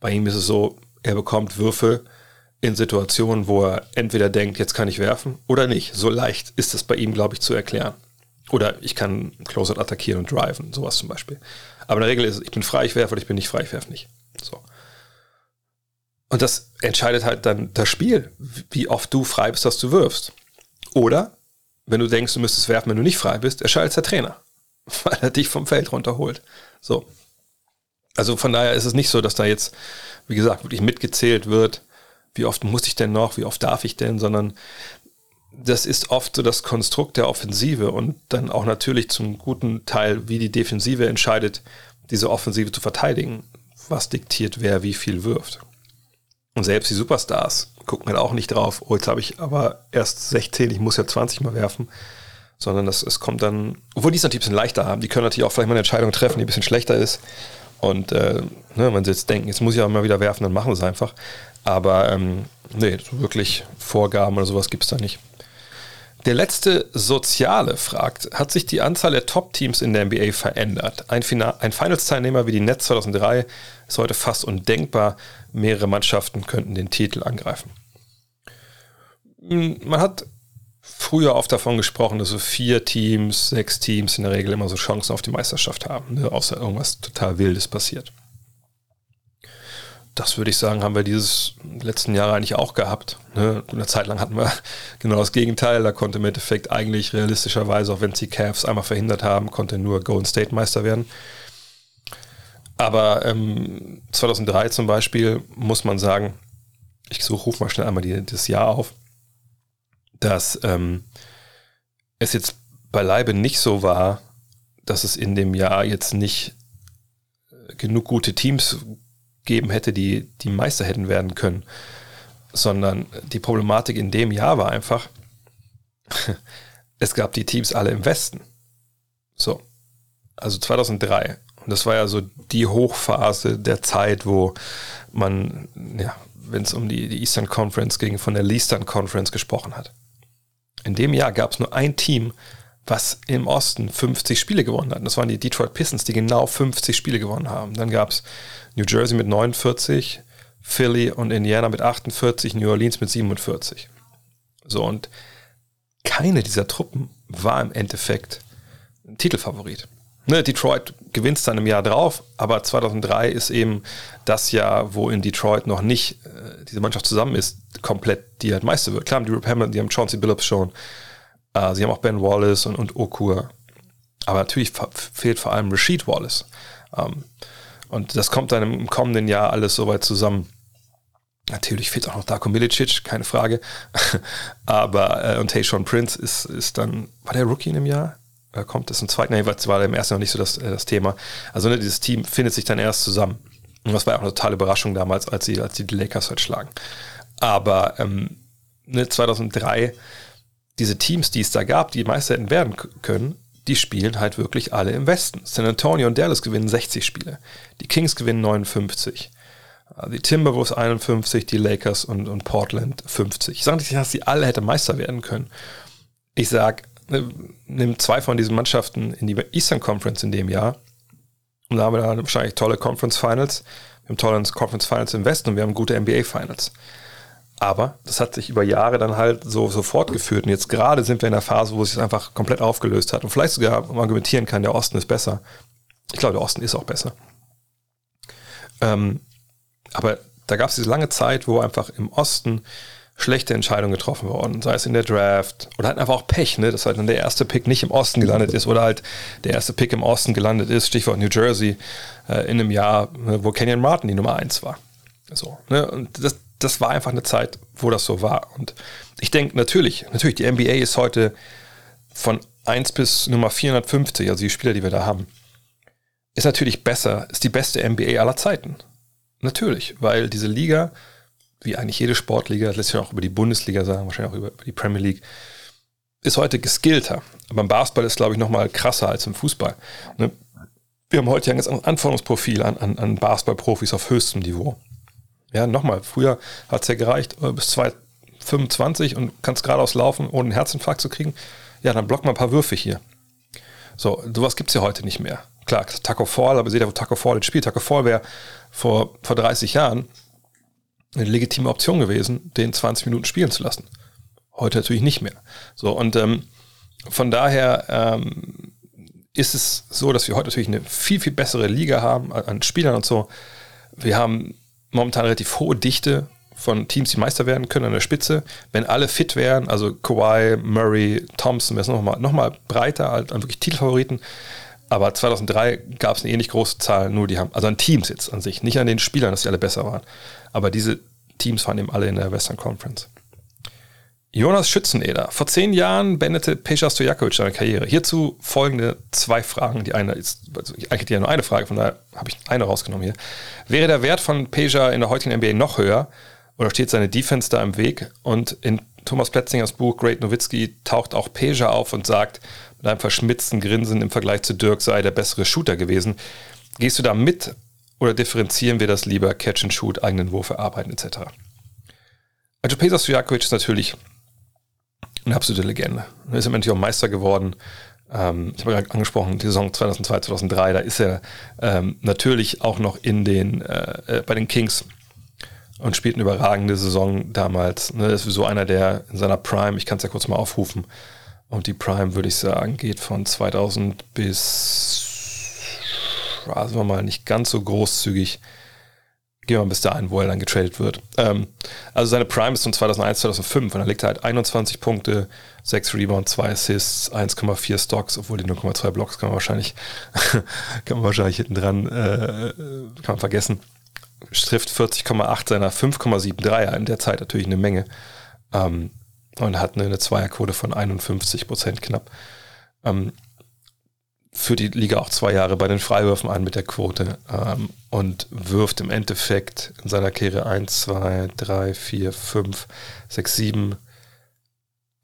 bei ihm ist es so, er bekommt Würfe, in Situationen, wo er entweder denkt, jetzt kann ich werfen oder nicht. So leicht ist es bei ihm, glaube ich, zu erklären. Oder ich kann Closeout attackieren und driven, sowas zum Beispiel. Aber in der Regel ist es, ich bin frei, ich werfe oder ich bin nicht frei, ich werfe nicht. So. Und das entscheidet halt dann das Spiel, wie oft du frei bist, dass du wirfst. Oder, wenn du denkst, du müsstest werfen, wenn du nicht frei bist, erschaltet der Trainer, weil er dich vom Feld runterholt. So. Also von daher ist es nicht so, dass da jetzt, wie gesagt, wirklich mitgezählt wird, wie oft muss ich denn noch, wie oft darf ich denn, sondern das ist oft so das Konstrukt der Offensive und dann auch natürlich zum guten Teil, wie die Defensive entscheidet, diese Offensive zu verteidigen, was diktiert, wer wie viel wirft. Und selbst die Superstars gucken halt auch nicht drauf, oh, jetzt habe ich aber erst 16, ich muss ja 20 mal werfen, sondern das, es kommt dann, obwohl die es natürlich ein bisschen leichter haben, die können natürlich auch vielleicht mal eine Entscheidung treffen, die ein bisschen schlechter ist. Und äh, ne, wenn sie jetzt denken, jetzt muss ich auch mal wieder werfen, dann machen sie es einfach. Aber ähm, nee, so wirklich Vorgaben oder sowas gibt es da nicht. Der letzte Soziale fragt, hat sich die Anzahl der Top-Teams in der NBA verändert? Ein, ein Finals-Teilnehmer wie die Nets 2003 ist heute fast undenkbar. Mehrere Mannschaften könnten den Titel angreifen. Hm, man hat früher oft davon gesprochen, dass so vier Teams, sechs Teams in der Regel immer so Chancen auf die Meisterschaft haben, ne? außer irgendwas total Wildes passiert das würde ich sagen, haben wir dieses letzten Jahr eigentlich auch gehabt. Ne? Eine Zeit lang hatten wir genau das Gegenteil. Da konnte im Endeffekt eigentlich realistischerweise, auch wenn es die Cavs einmal verhindert haben, konnte nur Golden State Meister werden. Aber ähm, 2003 zum Beispiel muss man sagen, ich suche, ruf mal schnell einmal die, das Jahr auf, dass ähm, es jetzt beileibe nicht so war, dass es in dem Jahr jetzt nicht genug gute Teams geben hätte, die, die Meister hätten werden können, sondern die Problematik in dem Jahr war einfach, es gab die Teams alle im Westen. So. Also 2003. Und das war ja so die Hochphase der Zeit, wo man, ja, wenn es um die, die Eastern Conference ging, von der Eastern Conference gesprochen hat. In dem Jahr gab es nur ein Team, was im Osten 50 Spiele gewonnen hat. Das waren die Detroit Pistons, die genau 50 Spiele gewonnen haben. Dann gab es New Jersey mit 49, Philly und Indiana mit 48, New Orleans mit 47. So, und keine dieser Truppen war im Endeffekt ein Titelfavorit. Ne, Detroit gewinnt es dann im Jahr drauf, aber 2003 ist eben das Jahr, wo in Detroit noch nicht äh, diese Mannschaft zusammen ist, komplett die halt Meister wird. Klar haben die Rip Hamilton, die haben Chauncey Billups schon, äh, sie haben auch Ben Wallace und, und Okur, aber natürlich fehlt vor allem Rashid Wallace. Ähm, und das kommt dann im kommenden Jahr alles soweit zusammen. Natürlich fehlt auch noch Darko Milicic, keine Frage. Aber, äh, und Tayshaun Prince ist, ist dann, war der Rookie in dem Jahr? Oder kommt das im zweiten? Jahr? war im ersten noch nicht so das, äh, das Thema. Also ne, dieses Team findet sich dann erst zusammen. Und das war auch eine totale Überraschung damals, als sie, als die Lakers halt schlagen. Aber ähm, ne, 2003, diese Teams, die es da gab, die Meister hätten werden können, die spielen halt wirklich alle im Westen. San Antonio und Dallas gewinnen 60 Spiele. Die Kings gewinnen 59. Äh, die Timberwolves 51, die Lakers und, und Portland 50. Ich sage nicht, dass sie alle hätten Meister werden können. Ich sage, ne, nimm zwei von diesen Mannschaften in die Eastern Conference in dem Jahr. Und da haben wir dann wahrscheinlich tolle Conference Finals. Wir haben tolle Conference Finals im Westen und wir haben gute NBA Finals. Aber das hat sich über Jahre dann halt so, so fortgeführt. Und jetzt gerade sind wir in der Phase, wo es sich einfach komplett aufgelöst hat. Und vielleicht sogar argumentieren kann, der Osten ist besser. Ich glaube, der Osten ist auch besser. Ähm, aber da gab es diese lange Zeit, wo einfach im Osten schlechte Entscheidungen getroffen wurden, sei es in der Draft oder halt einfach auch Pech, ne, dass halt dann der erste Pick nicht im Osten gelandet ist oder halt der erste Pick im Osten gelandet ist, Stichwort New Jersey, äh, in einem Jahr, ne, wo Kenyon Martin die Nummer eins war. So, ne, und das, das war einfach eine Zeit, wo das so war. Und ich denke natürlich, natürlich, die NBA ist heute von 1 bis Nummer 450, also die Spieler, die wir da haben, ist natürlich besser, ist die beste NBA aller Zeiten. Natürlich, weil diese Liga, wie eigentlich jede Sportliga, das lässt sich auch über die Bundesliga sagen, wahrscheinlich auch über, die Premier League, ist heute geskillter. Aber im Basketball ist, glaube ich, noch mal krasser als im Fußball. Ne? Wir haben heute ja ein ganz anderes Anforderungsprofil an, an, an Basketballprofis auf höchstem Niveau. Ja, nochmal, früher hat es ja gereicht, äh, bis 225 und kannst geradeaus laufen, ohne einen Herzinfarkt zu kriegen. Ja, dann block mal ein paar Würfe hier. So, sowas gibt es ja heute nicht mehr. Klar, Taco Fall, aber seht ihr, wo Taco Fall jetzt spielt. Taco Fall wäre vor, vor 30 Jahren eine legitime Option gewesen, den 20 Minuten spielen zu lassen. Heute natürlich nicht mehr. So, und ähm, von daher ähm, ist es so, dass wir heute natürlich eine viel, viel bessere Liga haben an Spielern und so. Wir haben momentan relativ hohe Dichte von Teams, die Meister werden können an der Spitze. Wenn alle fit wären, also Kawhi, Murray, Thompson, wäre es nochmal noch mal breiter an wirklich Titelfavoriten. Aber 2003 gab es eine ähnlich große Zahl, nur die haben, also an Teams jetzt an sich, nicht an den Spielern, dass die alle besser waren. Aber diese Teams waren eben alle in der Western Conference. Jonas Schützeneder. Vor zehn Jahren beendete Peja Stojakovic seine Karriere. Hierzu folgende zwei Fragen. Die eine ist, also eigentlich ja nur eine Frage, von daher habe ich eine rausgenommen hier. Wäre der Wert von Peja in der heutigen NBA noch höher oder steht seine Defense da im Weg? Und in Thomas Pletzingers Buch Great Nowitzki taucht auch Peja auf und sagt, mit einem verschmitzten Grinsen im Vergleich zu Dirk sei der bessere Shooter gewesen. Gehst du da mit oder differenzieren wir das lieber Catch and Shoot, eigenen Wurf erarbeiten etc.? Also Peja Stojakovic ist natürlich Eine absolute Legende. Er ist Endeffekt auch Meister geworden. Ähm, ich habe gerade angesprochen, die Saison 2002, 2003, da ist er ähm, natürlich auch noch in den, äh, äh, bei den Kings und spielt eine überragende Saison damals. Ne, ist so einer, der in seiner Prime, ich kann es ja kurz mal aufrufen, und die Prime, würde ich sagen, geht von 2000 bis, sagen wir mal, nicht ganz so großzügig. Gehen wir bis dahin, wo er dann getradet wird. Ähm, also seine Prime ist von 2001, 2005 und da liegt er halt 21 Punkte, 6 Rebounds, 2 Assists, 1,4 Stocks, obwohl die 0,2 Blocks kann man wahrscheinlich, kann man wahrscheinlich hinten dran, äh, kann man vergessen. Trifft 40,8 seiner 5,7 Dreier in der Zeit natürlich eine Menge. Ähm, und hat eine, eine Zweierquote von 51 Prozent knapp. Ähm, für die Liga auch zwei Jahre bei den Freiwürfen an mit der Quote ähm, und wirft im Endeffekt in seiner Karriere 1, 2, 3, 4, 5, 6, 7,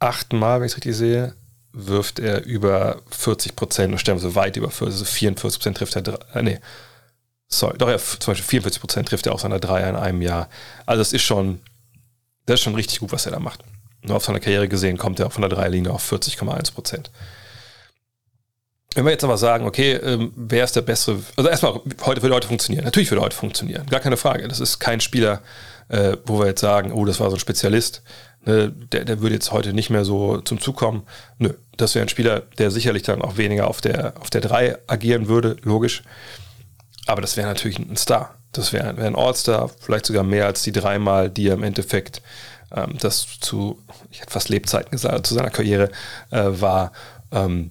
8 Mal, wenn ich es richtig sehe, wirft er über 40 Prozent und sterben so weit über 40, also 44 Prozent trifft er, äh, nee, sorry, doch, ja, zum Beispiel 44 Prozent trifft er auch seiner Dreier in einem Jahr. Also das ist schon, das ist schon richtig gut, was er da macht. Nur auf seiner Karriere gesehen kommt er von der Dreierlinie auf 40,1 Prozent. Wenn wir jetzt aber sagen, okay, ähm, wer ist der bessere, also erstmal, heute würde heute funktionieren. Natürlich würde heute funktionieren, gar keine Frage. Das ist kein Spieler, äh, wo wir jetzt sagen, oh, das war so ein Spezialist, ne, der, der würde jetzt heute nicht mehr so zum Zug kommen. Nö, das wäre ein Spieler, der sicherlich dann auch weniger auf der, auf der 3 agieren würde, logisch. Aber das wäre natürlich ein Star. Das wäre wär ein All-Star, vielleicht sogar mehr als die dreimal, die er im Endeffekt ähm, das zu, ich hätte fast Lebzeiten gesagt, zu seiner Karriere äh, war. Ähm,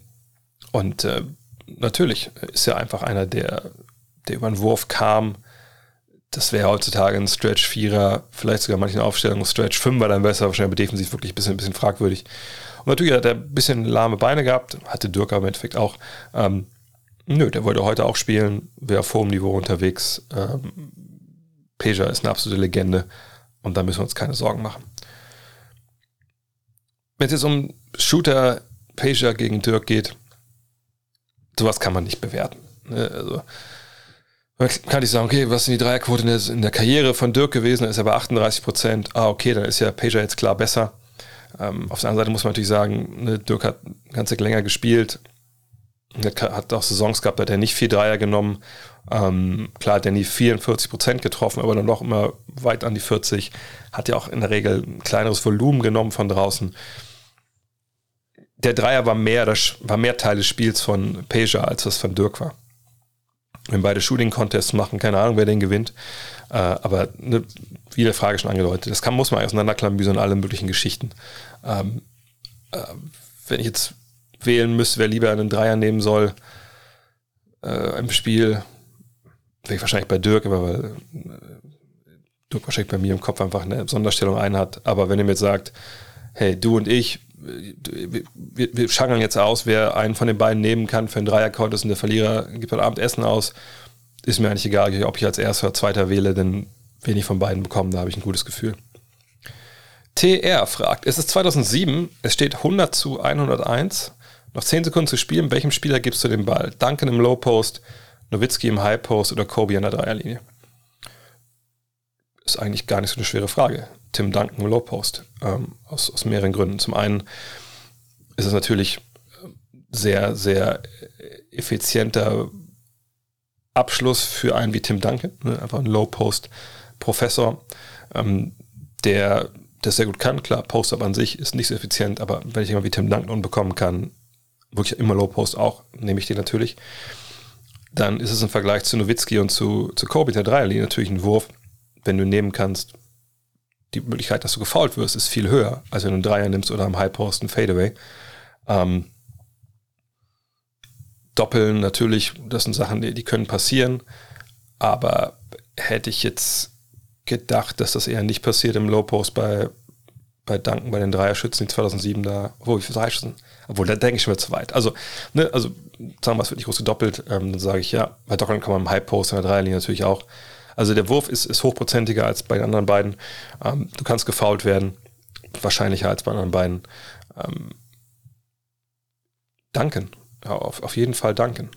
und äh, natürlich ist er einfach einer, der, der über einen Wurf kam. Das wäre heutzutage ein Stretch 4er, vielleicht sogar manchen Aufstellungen Stretch 5er dann besser, wahrscheinlich aber defensiv wirklich ein bisschen, ein bisschen fragwürdig. Und natürlich hat er ein bisschen lahme Beine gehabt, hatte Dirk aber im Endeffekt auch. Ähm, nö, der wollte heute auch spielen, wäre auf hohem Niveau unterwegs. Ähm, Peja ist eine absolute Legende und da müssen wir uns keine Sorgen machen. Wenn es jetzt um Shooter Peja gegen Dirk geht, sowas kann man nicht bewerten. Ne? Also, man kann ich sagen, okay, was sind die Dreierquote in der, Karriere von Dirk gewesen? Da ist er bei 38 Prozent. Ah, okay, dann ist ja Peja jetzt klar besser. Ähm, auf der anderen Seite muss man natürlich sagen, ne, Dirk hat Zeit länger gespielt. Er hat auch Saisons gehabt, da hat er nicht viel Dreier genommen. Ähm, klar hat er nie 44 Prozent getroffen, aber dann noch immer weit an die 40. Hat ja auch in der Regel ein kleineres Volumen genommen von draußen der Dreier war mehr, das war mehr Teil des Spiels von Peja, als das von Dirk war. Wenn beide Shooting-Contests machen, keine Ahnung, wer den gewinnt. Äh, aber ne, wie der Frage schon angedeutet, das kann, muss man auseinanderklamüsern in allen möglichen Geschichten. Ähm, äh, wenn ich jetzt wählen müsste, wer lieber einen Dreier nehmen soll äh, im Spiel, wäre ich wahrscheinlich bei Dirk, aber weil äh, Dirk wahrscheinlich bei mir im Kopf einfach eine Sonderstellung einhat. Aber wenn ihr mir jetzt sagt, hey, du und ich, wir, wir schangeln jetzt aus, wer einen von den beiden nehmen kann für einen Dreier-Contest und der Verlierer gibt heute Abend Essen aus. Ist mir eigentlich egal, ob ich als erster oder zweiter wähle, denn wen ich von beiden bekomme, da habe ich ein gutes Gefühl. TR fragt, es ist 2007, es steht 100 zu 101, noch 10 Sekunden zu spielen, welchem Spieler gibst du den Ball? Duncan im Low Post, Nowitzki im High Post oder Kobe an der Dreierlinie? Ist eigentlich gar nicht so eine schwere Frage. Tim Duncan Low Post. Ähm, aus, aus mehreren Gründen. Zum einen ist es natürlich sehr, sehr effizienter Abschluss für einen wie Tim Duncan, ne? einfach ein Low Post Professor, ähm, der das sehr gut kann. Klar, Post-Up an sich ist nicht so effizient, aber wenn ich jemanden wie Tim Duncan unbekommen kann, wirklich immer Low Post auch, nehme ich den natürlich. Dann ist es im Vergleich zu Nowitzki und zu, zu Kobe, der Dreierlinie, natürlich ein Wurf, wenn du nehmen kannst, die Möglichkeit, dass du gefault wirst, ist viel höher, als wenn du einen Dreier nimmst oder am High Post einen Fadeaway. Ähm, Doppeln natürlich, das sind Sachen, die, die können passieren, aber hätte ich jetzt gedacht, dass das eher nicht passiert im Low Post bei, bei Duncan, bei den Dreierschützen, die 2007 da, wo ich für Dreierschützen, obwohl da denke ich schon wieder zu weit. Also, ne, also sagen wir, es wird nicht groß gedoppelt, ähm, dann sage ich ja, bei Doppeln kann man im High Post in der Dreierlinie natürlich auch also der Wurf ist, ist hochprozentiger als bei den anderen beiden. Ähm, du kannst gefault werden, wahrscheinlicher als bei anderen beiden. Ähm, danken, ja, auf, auf jeden Fall danken.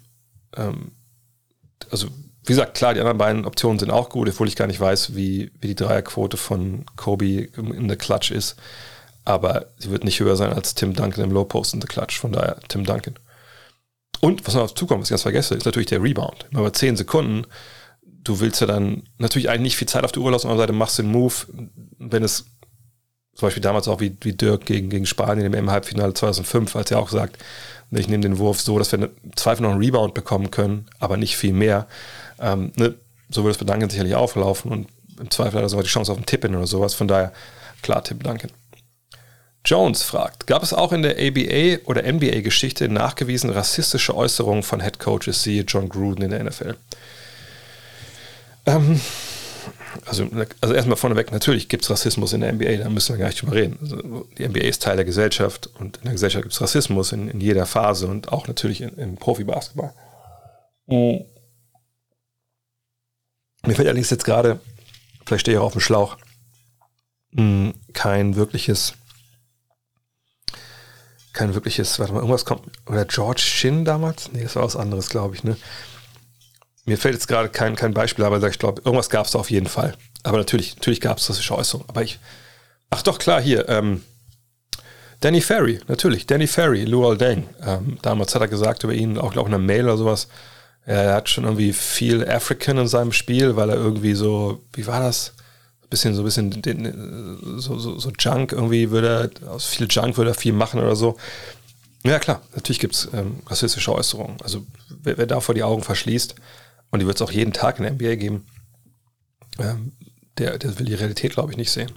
Ähm, also wie gesagt, klar, die anderen beiden Optionen sind auch gut, obwohl ich gar nicht weiß, wie, wie die Dreierquote von Kobe in der Clutch ist. aber sie wird nicht höher sein als Tim Duncan im Low Post in the Clutch. Von daher Tim Duncan. Und was noch dazu kommt, was ich ganz vergesse, ist natürlich der Rebound. Immer bei 10 Sekunden, du willst ja dann natürlich eigentlich nicht viel Zeit auf die Uhr lassen, auf der Seite machst den Move, wenn es zum Beispiel damals auch wie, wie Dirk gegen, gegen Spanien im halbfinale 2005, als er auch sagt, ich nehme den Wurf so, dass wir im Zweifel noch einen Rebound bekommen können, aber nicht viel mehr. Ähm, ne? So würde es bei Duncan sicherlich auflaufen und im Zweifel hat er sogar die Chance auf einen Tipp-In oder sowas. Von daher, klar, Tipp Duncan. Jones fragt, gab es auch in der ABA oder NBA-Geschichte nachgewiesen rassistische Äußerungen von Headcoaches, siehe John Gruden in der NFL? Ähm, also, also erstmal vorneweg, natürlich gibt es Rassismus in der NBA, da müssen wir gar nicht drüber reden. Also die NBA ist Teil der Gesellschaft und in der Gesellschaft gibt es Rassismus in, in, jeder Phase und auch natürlich im Profibasketball. Mhm. Mir fällt allerdings jetzt gerade, vielleicht stehe ich auch auf dem Schlauch, mh, kein wirkliches kein wirkliches, warte mal, irgendwas kommt, oder George Shin damals? Nee, das war was anderes, glaube ich, ne? Mir fällt jetzt gerade kein, kein Beispiel, aber ich glaube, irgendwas gab es auf jeden Fall. Aber natürlich, natürlich gab es rassistische Äußerungen. Aber ich, ach doch, klar, hier, ähm, Danny Ferry, natürlich, Danny Ferry, Luol Deng. Ähm, damals hat er gesagt über ihn, auch glaube ich in einer Mail oder sowas, er hat schon irgendwie viel African in seinem Spiel, weil er irgendwie so, wie war das? bisschen so ein bisschen so, so, so Junk irgendwie würde er, aus viel Junk würde er viel machen oder so. Ja klar, natürlich gibt es ähm, rassistische Äußerungen. Also wer, wer davor die Augen verschließt, und die wird es auch jeden Tag in der NBA geben, ähm, der, der will die Realität, glaube ich, nicht sehen.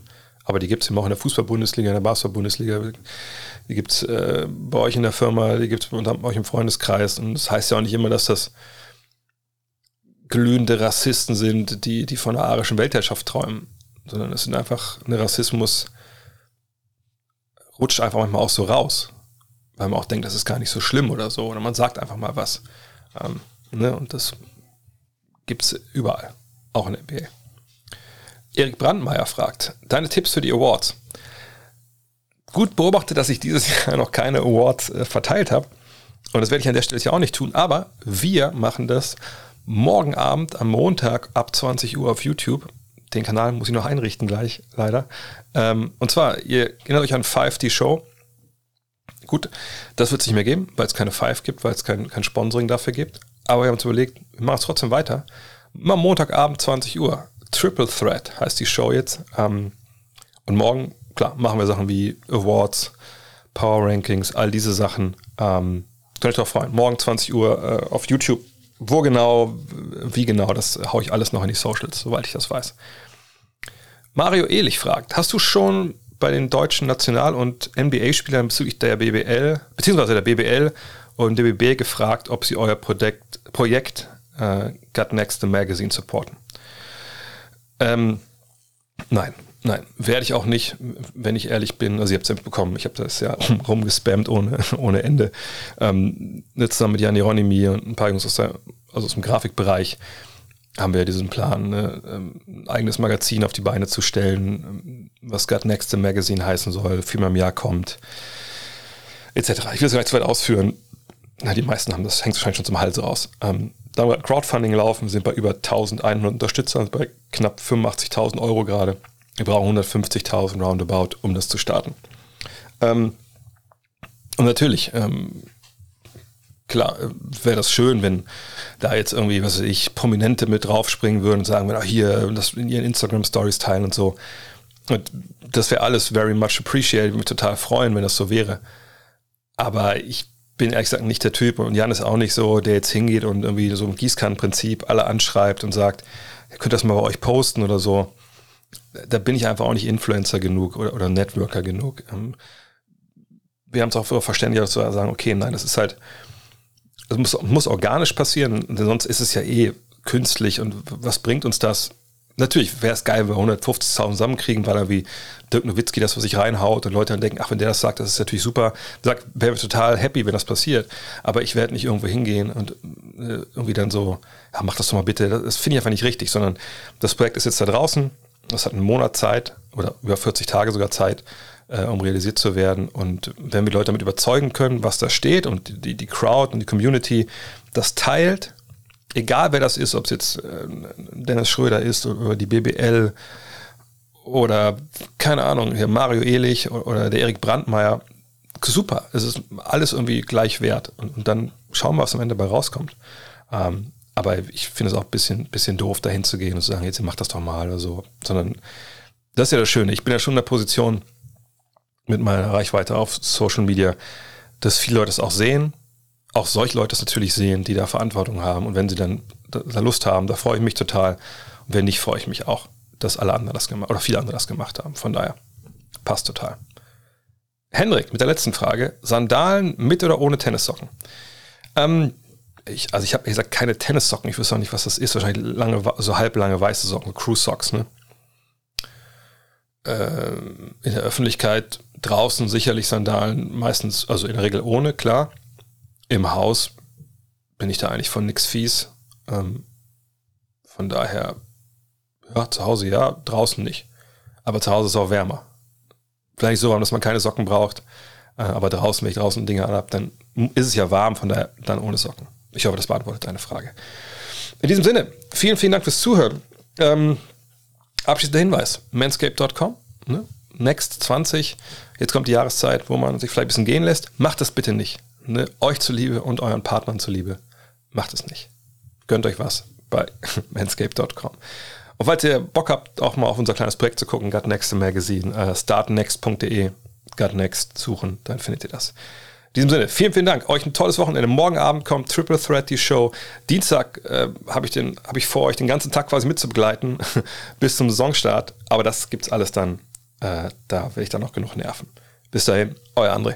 Aber die gibt es eben auch in der Fußball-Bundesliga, in der Basketball-Bundesliga. Die gibt es äh, bei euch in der Firma, die gibt es bei euch im Freundeskreis. Und das heißt ja auch nicht immer, dass das glühende Rassisten sind, die, die von der arischen Weltherrschaft träumen sondern es sind einfach, ein Rassismus rutscht einfach manchmal auch so raus, weil man auch denkt, das ist gar nicht so schlimm oder so, oder man sagt einfach mal was. Ähm, ne? Und das gibt es überall, auch in der NBA. Erik Brandmeier fragt, deine Tipps für die Awards. Gut beobachtet, dass ich dieses Jahr noch keine Awards äh, verteilt habe. Und das werde ich an der Stelle ja auch nicht tun. Aber wir machen das morgen Abend am Montag ab 20 Uhr auf YouTube den Kanal muss ich noch einrichten gleich, leider. Ähm, und zwar, ihr erinnert euch an Five die Show. Gut, das wird es nicht mehr geben, weil es keine Five gibt, weil es kein, kein Sponsoring dafür gibt. Aber wir haben uns überlegt, wir machen es trotzdem weiter. Immer Montagabend 20 Uhr. Triple Threat heißt die Show jetzt. Ähm, und morgen, klar, machen wir Sachen wie Awards, Power Rankings, all diese Sachen. Ähm, könnt euch darauf freuen. Morgen 20 Uhr äh, auf YouTube. Wo genau, wie genau, das haue ich alles noch in die Socials, soweit ich das weiß. Mario Ehlich fragt, hast du schon bei den deutschen National- und NBA-Spielern bezüglich der BBL, beziehungsweise der BBL und DBB gefragt, ob sie euer Projekt, Projekt äh, Got Next the Magazine supporten? Ähm, nein, nein, werde ich auch nicht, wenn ich ehrlich bin. Also ihr habt es ja mitbekommen, ich habe das ja rumgespammt ohne, ohne Ende. Ähm, zusammen mit Jan Hieronymi und ein paar Jungs aus, der, also aus dem Grafikbereich haben wir diesen Plan, ne, ähm, ein eigenes Magazin auf die Beine zu stellen, ähm, was God Next im Magazine heißen soll, viermal im Jahr kommt, etc. Ich will es gar nicht zu weit ausführen. Na, die meisten haben das, hängt wahrscheinlich schon zum Hals raus. Ähm, wir Crowdfunding laufen, sind bei über 1100 Unterstützern, bei knapp 85.000 Euro gerade. Wir brauchen 150.000 roundabout, um das zu starten. Ähm, und natürlich, ähm, klar, wäre das schön, wenn da jetzt irgendwie, was weiß ich, Prominente mit draufspringen würden und sagen, ach hier, das in ihren Instagram-Stories teilen und so. Und das wäre alles very much appreciated. Ich würde mich total freuen, wenn das so wäre. Aber ich bin ehrlich gesagt nicht der Typ und Jan ist auch nicht so, der jetzt hingeht und irgendwie so im Gießkannenprinzip alle anschreibt und sagt, ihr könnt das mal bei euch posten oder so. Da bin ich einfach auch nicht Influencer genug oder, oder Networker genug. Ähm, wir haben es auch verständigt zu sagen, okay, nein, das ist halt, es muss, muss organisch passieren, denn sonst ist es ja eh künstlich und was bringt uns das? Natürlich wäre es geil, wenn wir 150.000 zusammenkriegen, weil er wie Dirk Nowitzki das, was sich reinhaut und Leute dann denken, ach, wenn der das sagt, das ist natürlich super. Sagt, wäre total happy, wenn das passiert. Aber ich werde nicht irgendwo hingehen und äh, irgendwie dann so, ja, mach das doch mal bitte. Das finde ich einfach nicht richtig, sondern das Projekt ist jetzt da draußen. Das hat einen Monat Zeit oder über 40 Tage sogar Zeit äh, um realisiert zu werden. Und wenn wir Leute damit überzeugen können, was da steht und die, die Crowd und die Community das teilt, egal wer das ist, ob es jetzt äh, Dennis Schröder ist oder die BBL oder keine Ahnung, hier Mario Ehlich oder der Erik Brandmeier. Super, es ist alles irgendwie gleich wert. Und, und dann schauen wir, was am Ende dabei rauskommt. Ähm, aber ich finde es auch ein bisschen, bisschen doof, dahin zu gehen und zu sagen, jetzt mach das doch mal oder so. Sondern das ist ja das Schöne. Ich bin ja schon in der Position mit meiner Reichweite auf Social Media, dass viele Leute es auch sehen, auch solche Leute es natürlich sehen, die da Verantwortung haben. Und wenn sie dann da Lust haben, da freue ich mich total. Und wenn nicht, freue ich mich auch, dass alle anderen das gemacht oder viele andere das gemacht haben. Von daher passt total. Henrik mit der letzten Frage: Sandalen mit oder ohne Tennissocken? Ähm, ich, also ich habe gesagt keine Tennissocken. Ich wüsste auch nicht, was das ist. Wahrscheinlich lange, so halblange weiße Socken, Cruise Socks. Ne? Ähm, in der Öffentlichkeit draußen sicherlich Sandalen, meistens, also in der Regel ohne, klar. Im Haus bin ich da eigentlich von nix fies. Ähm, von daher, ja, zu Hause ja, draußen nicht. Aber zu Hause ist auch wärmer. Vielleicht so warm, dass man keine Socken braucht. Äh, aber draußen, wenn ich draußen Dinge anhabe, dann ist es ja warm, von daher dann ohne Socken. Ich hoffe, das beantwortet deine Frage. In diesem Sinne, vielen, vielen Dank fürs Zuhören. Ähm, abschließender Hinweis: manscape.com, ne? Next 20. Jetzt kommt die Jahreszeit, wo man sich vielleicht ein bisschen gehen lässt. Macht das bitte nicht. Ne? Euch zuliebe und euren Partnern zuliebe. Macht es nicht. Gönnt euch was bei manscape.com. Und falls ihr Bock habt, auch mal auf unser kleines Projekt zu gucken, Gut Next Magazine, äh, startnext.de, Gut Next suchen, dann findet ihr das. In diesem Sinne, vielen, vielen Dank. Euch ein tolles Wochenende. Morgen Abend kommt Triple Threat, die Show. Dienstag äh, habe ich, hab ich vor, euch den ganzen Tag quasi mitzubegleiten bis zum Saisonstart. Aber das gibt es alles dann. Äh, da will ich dann noch genug nerven. Bis dahin, euer André.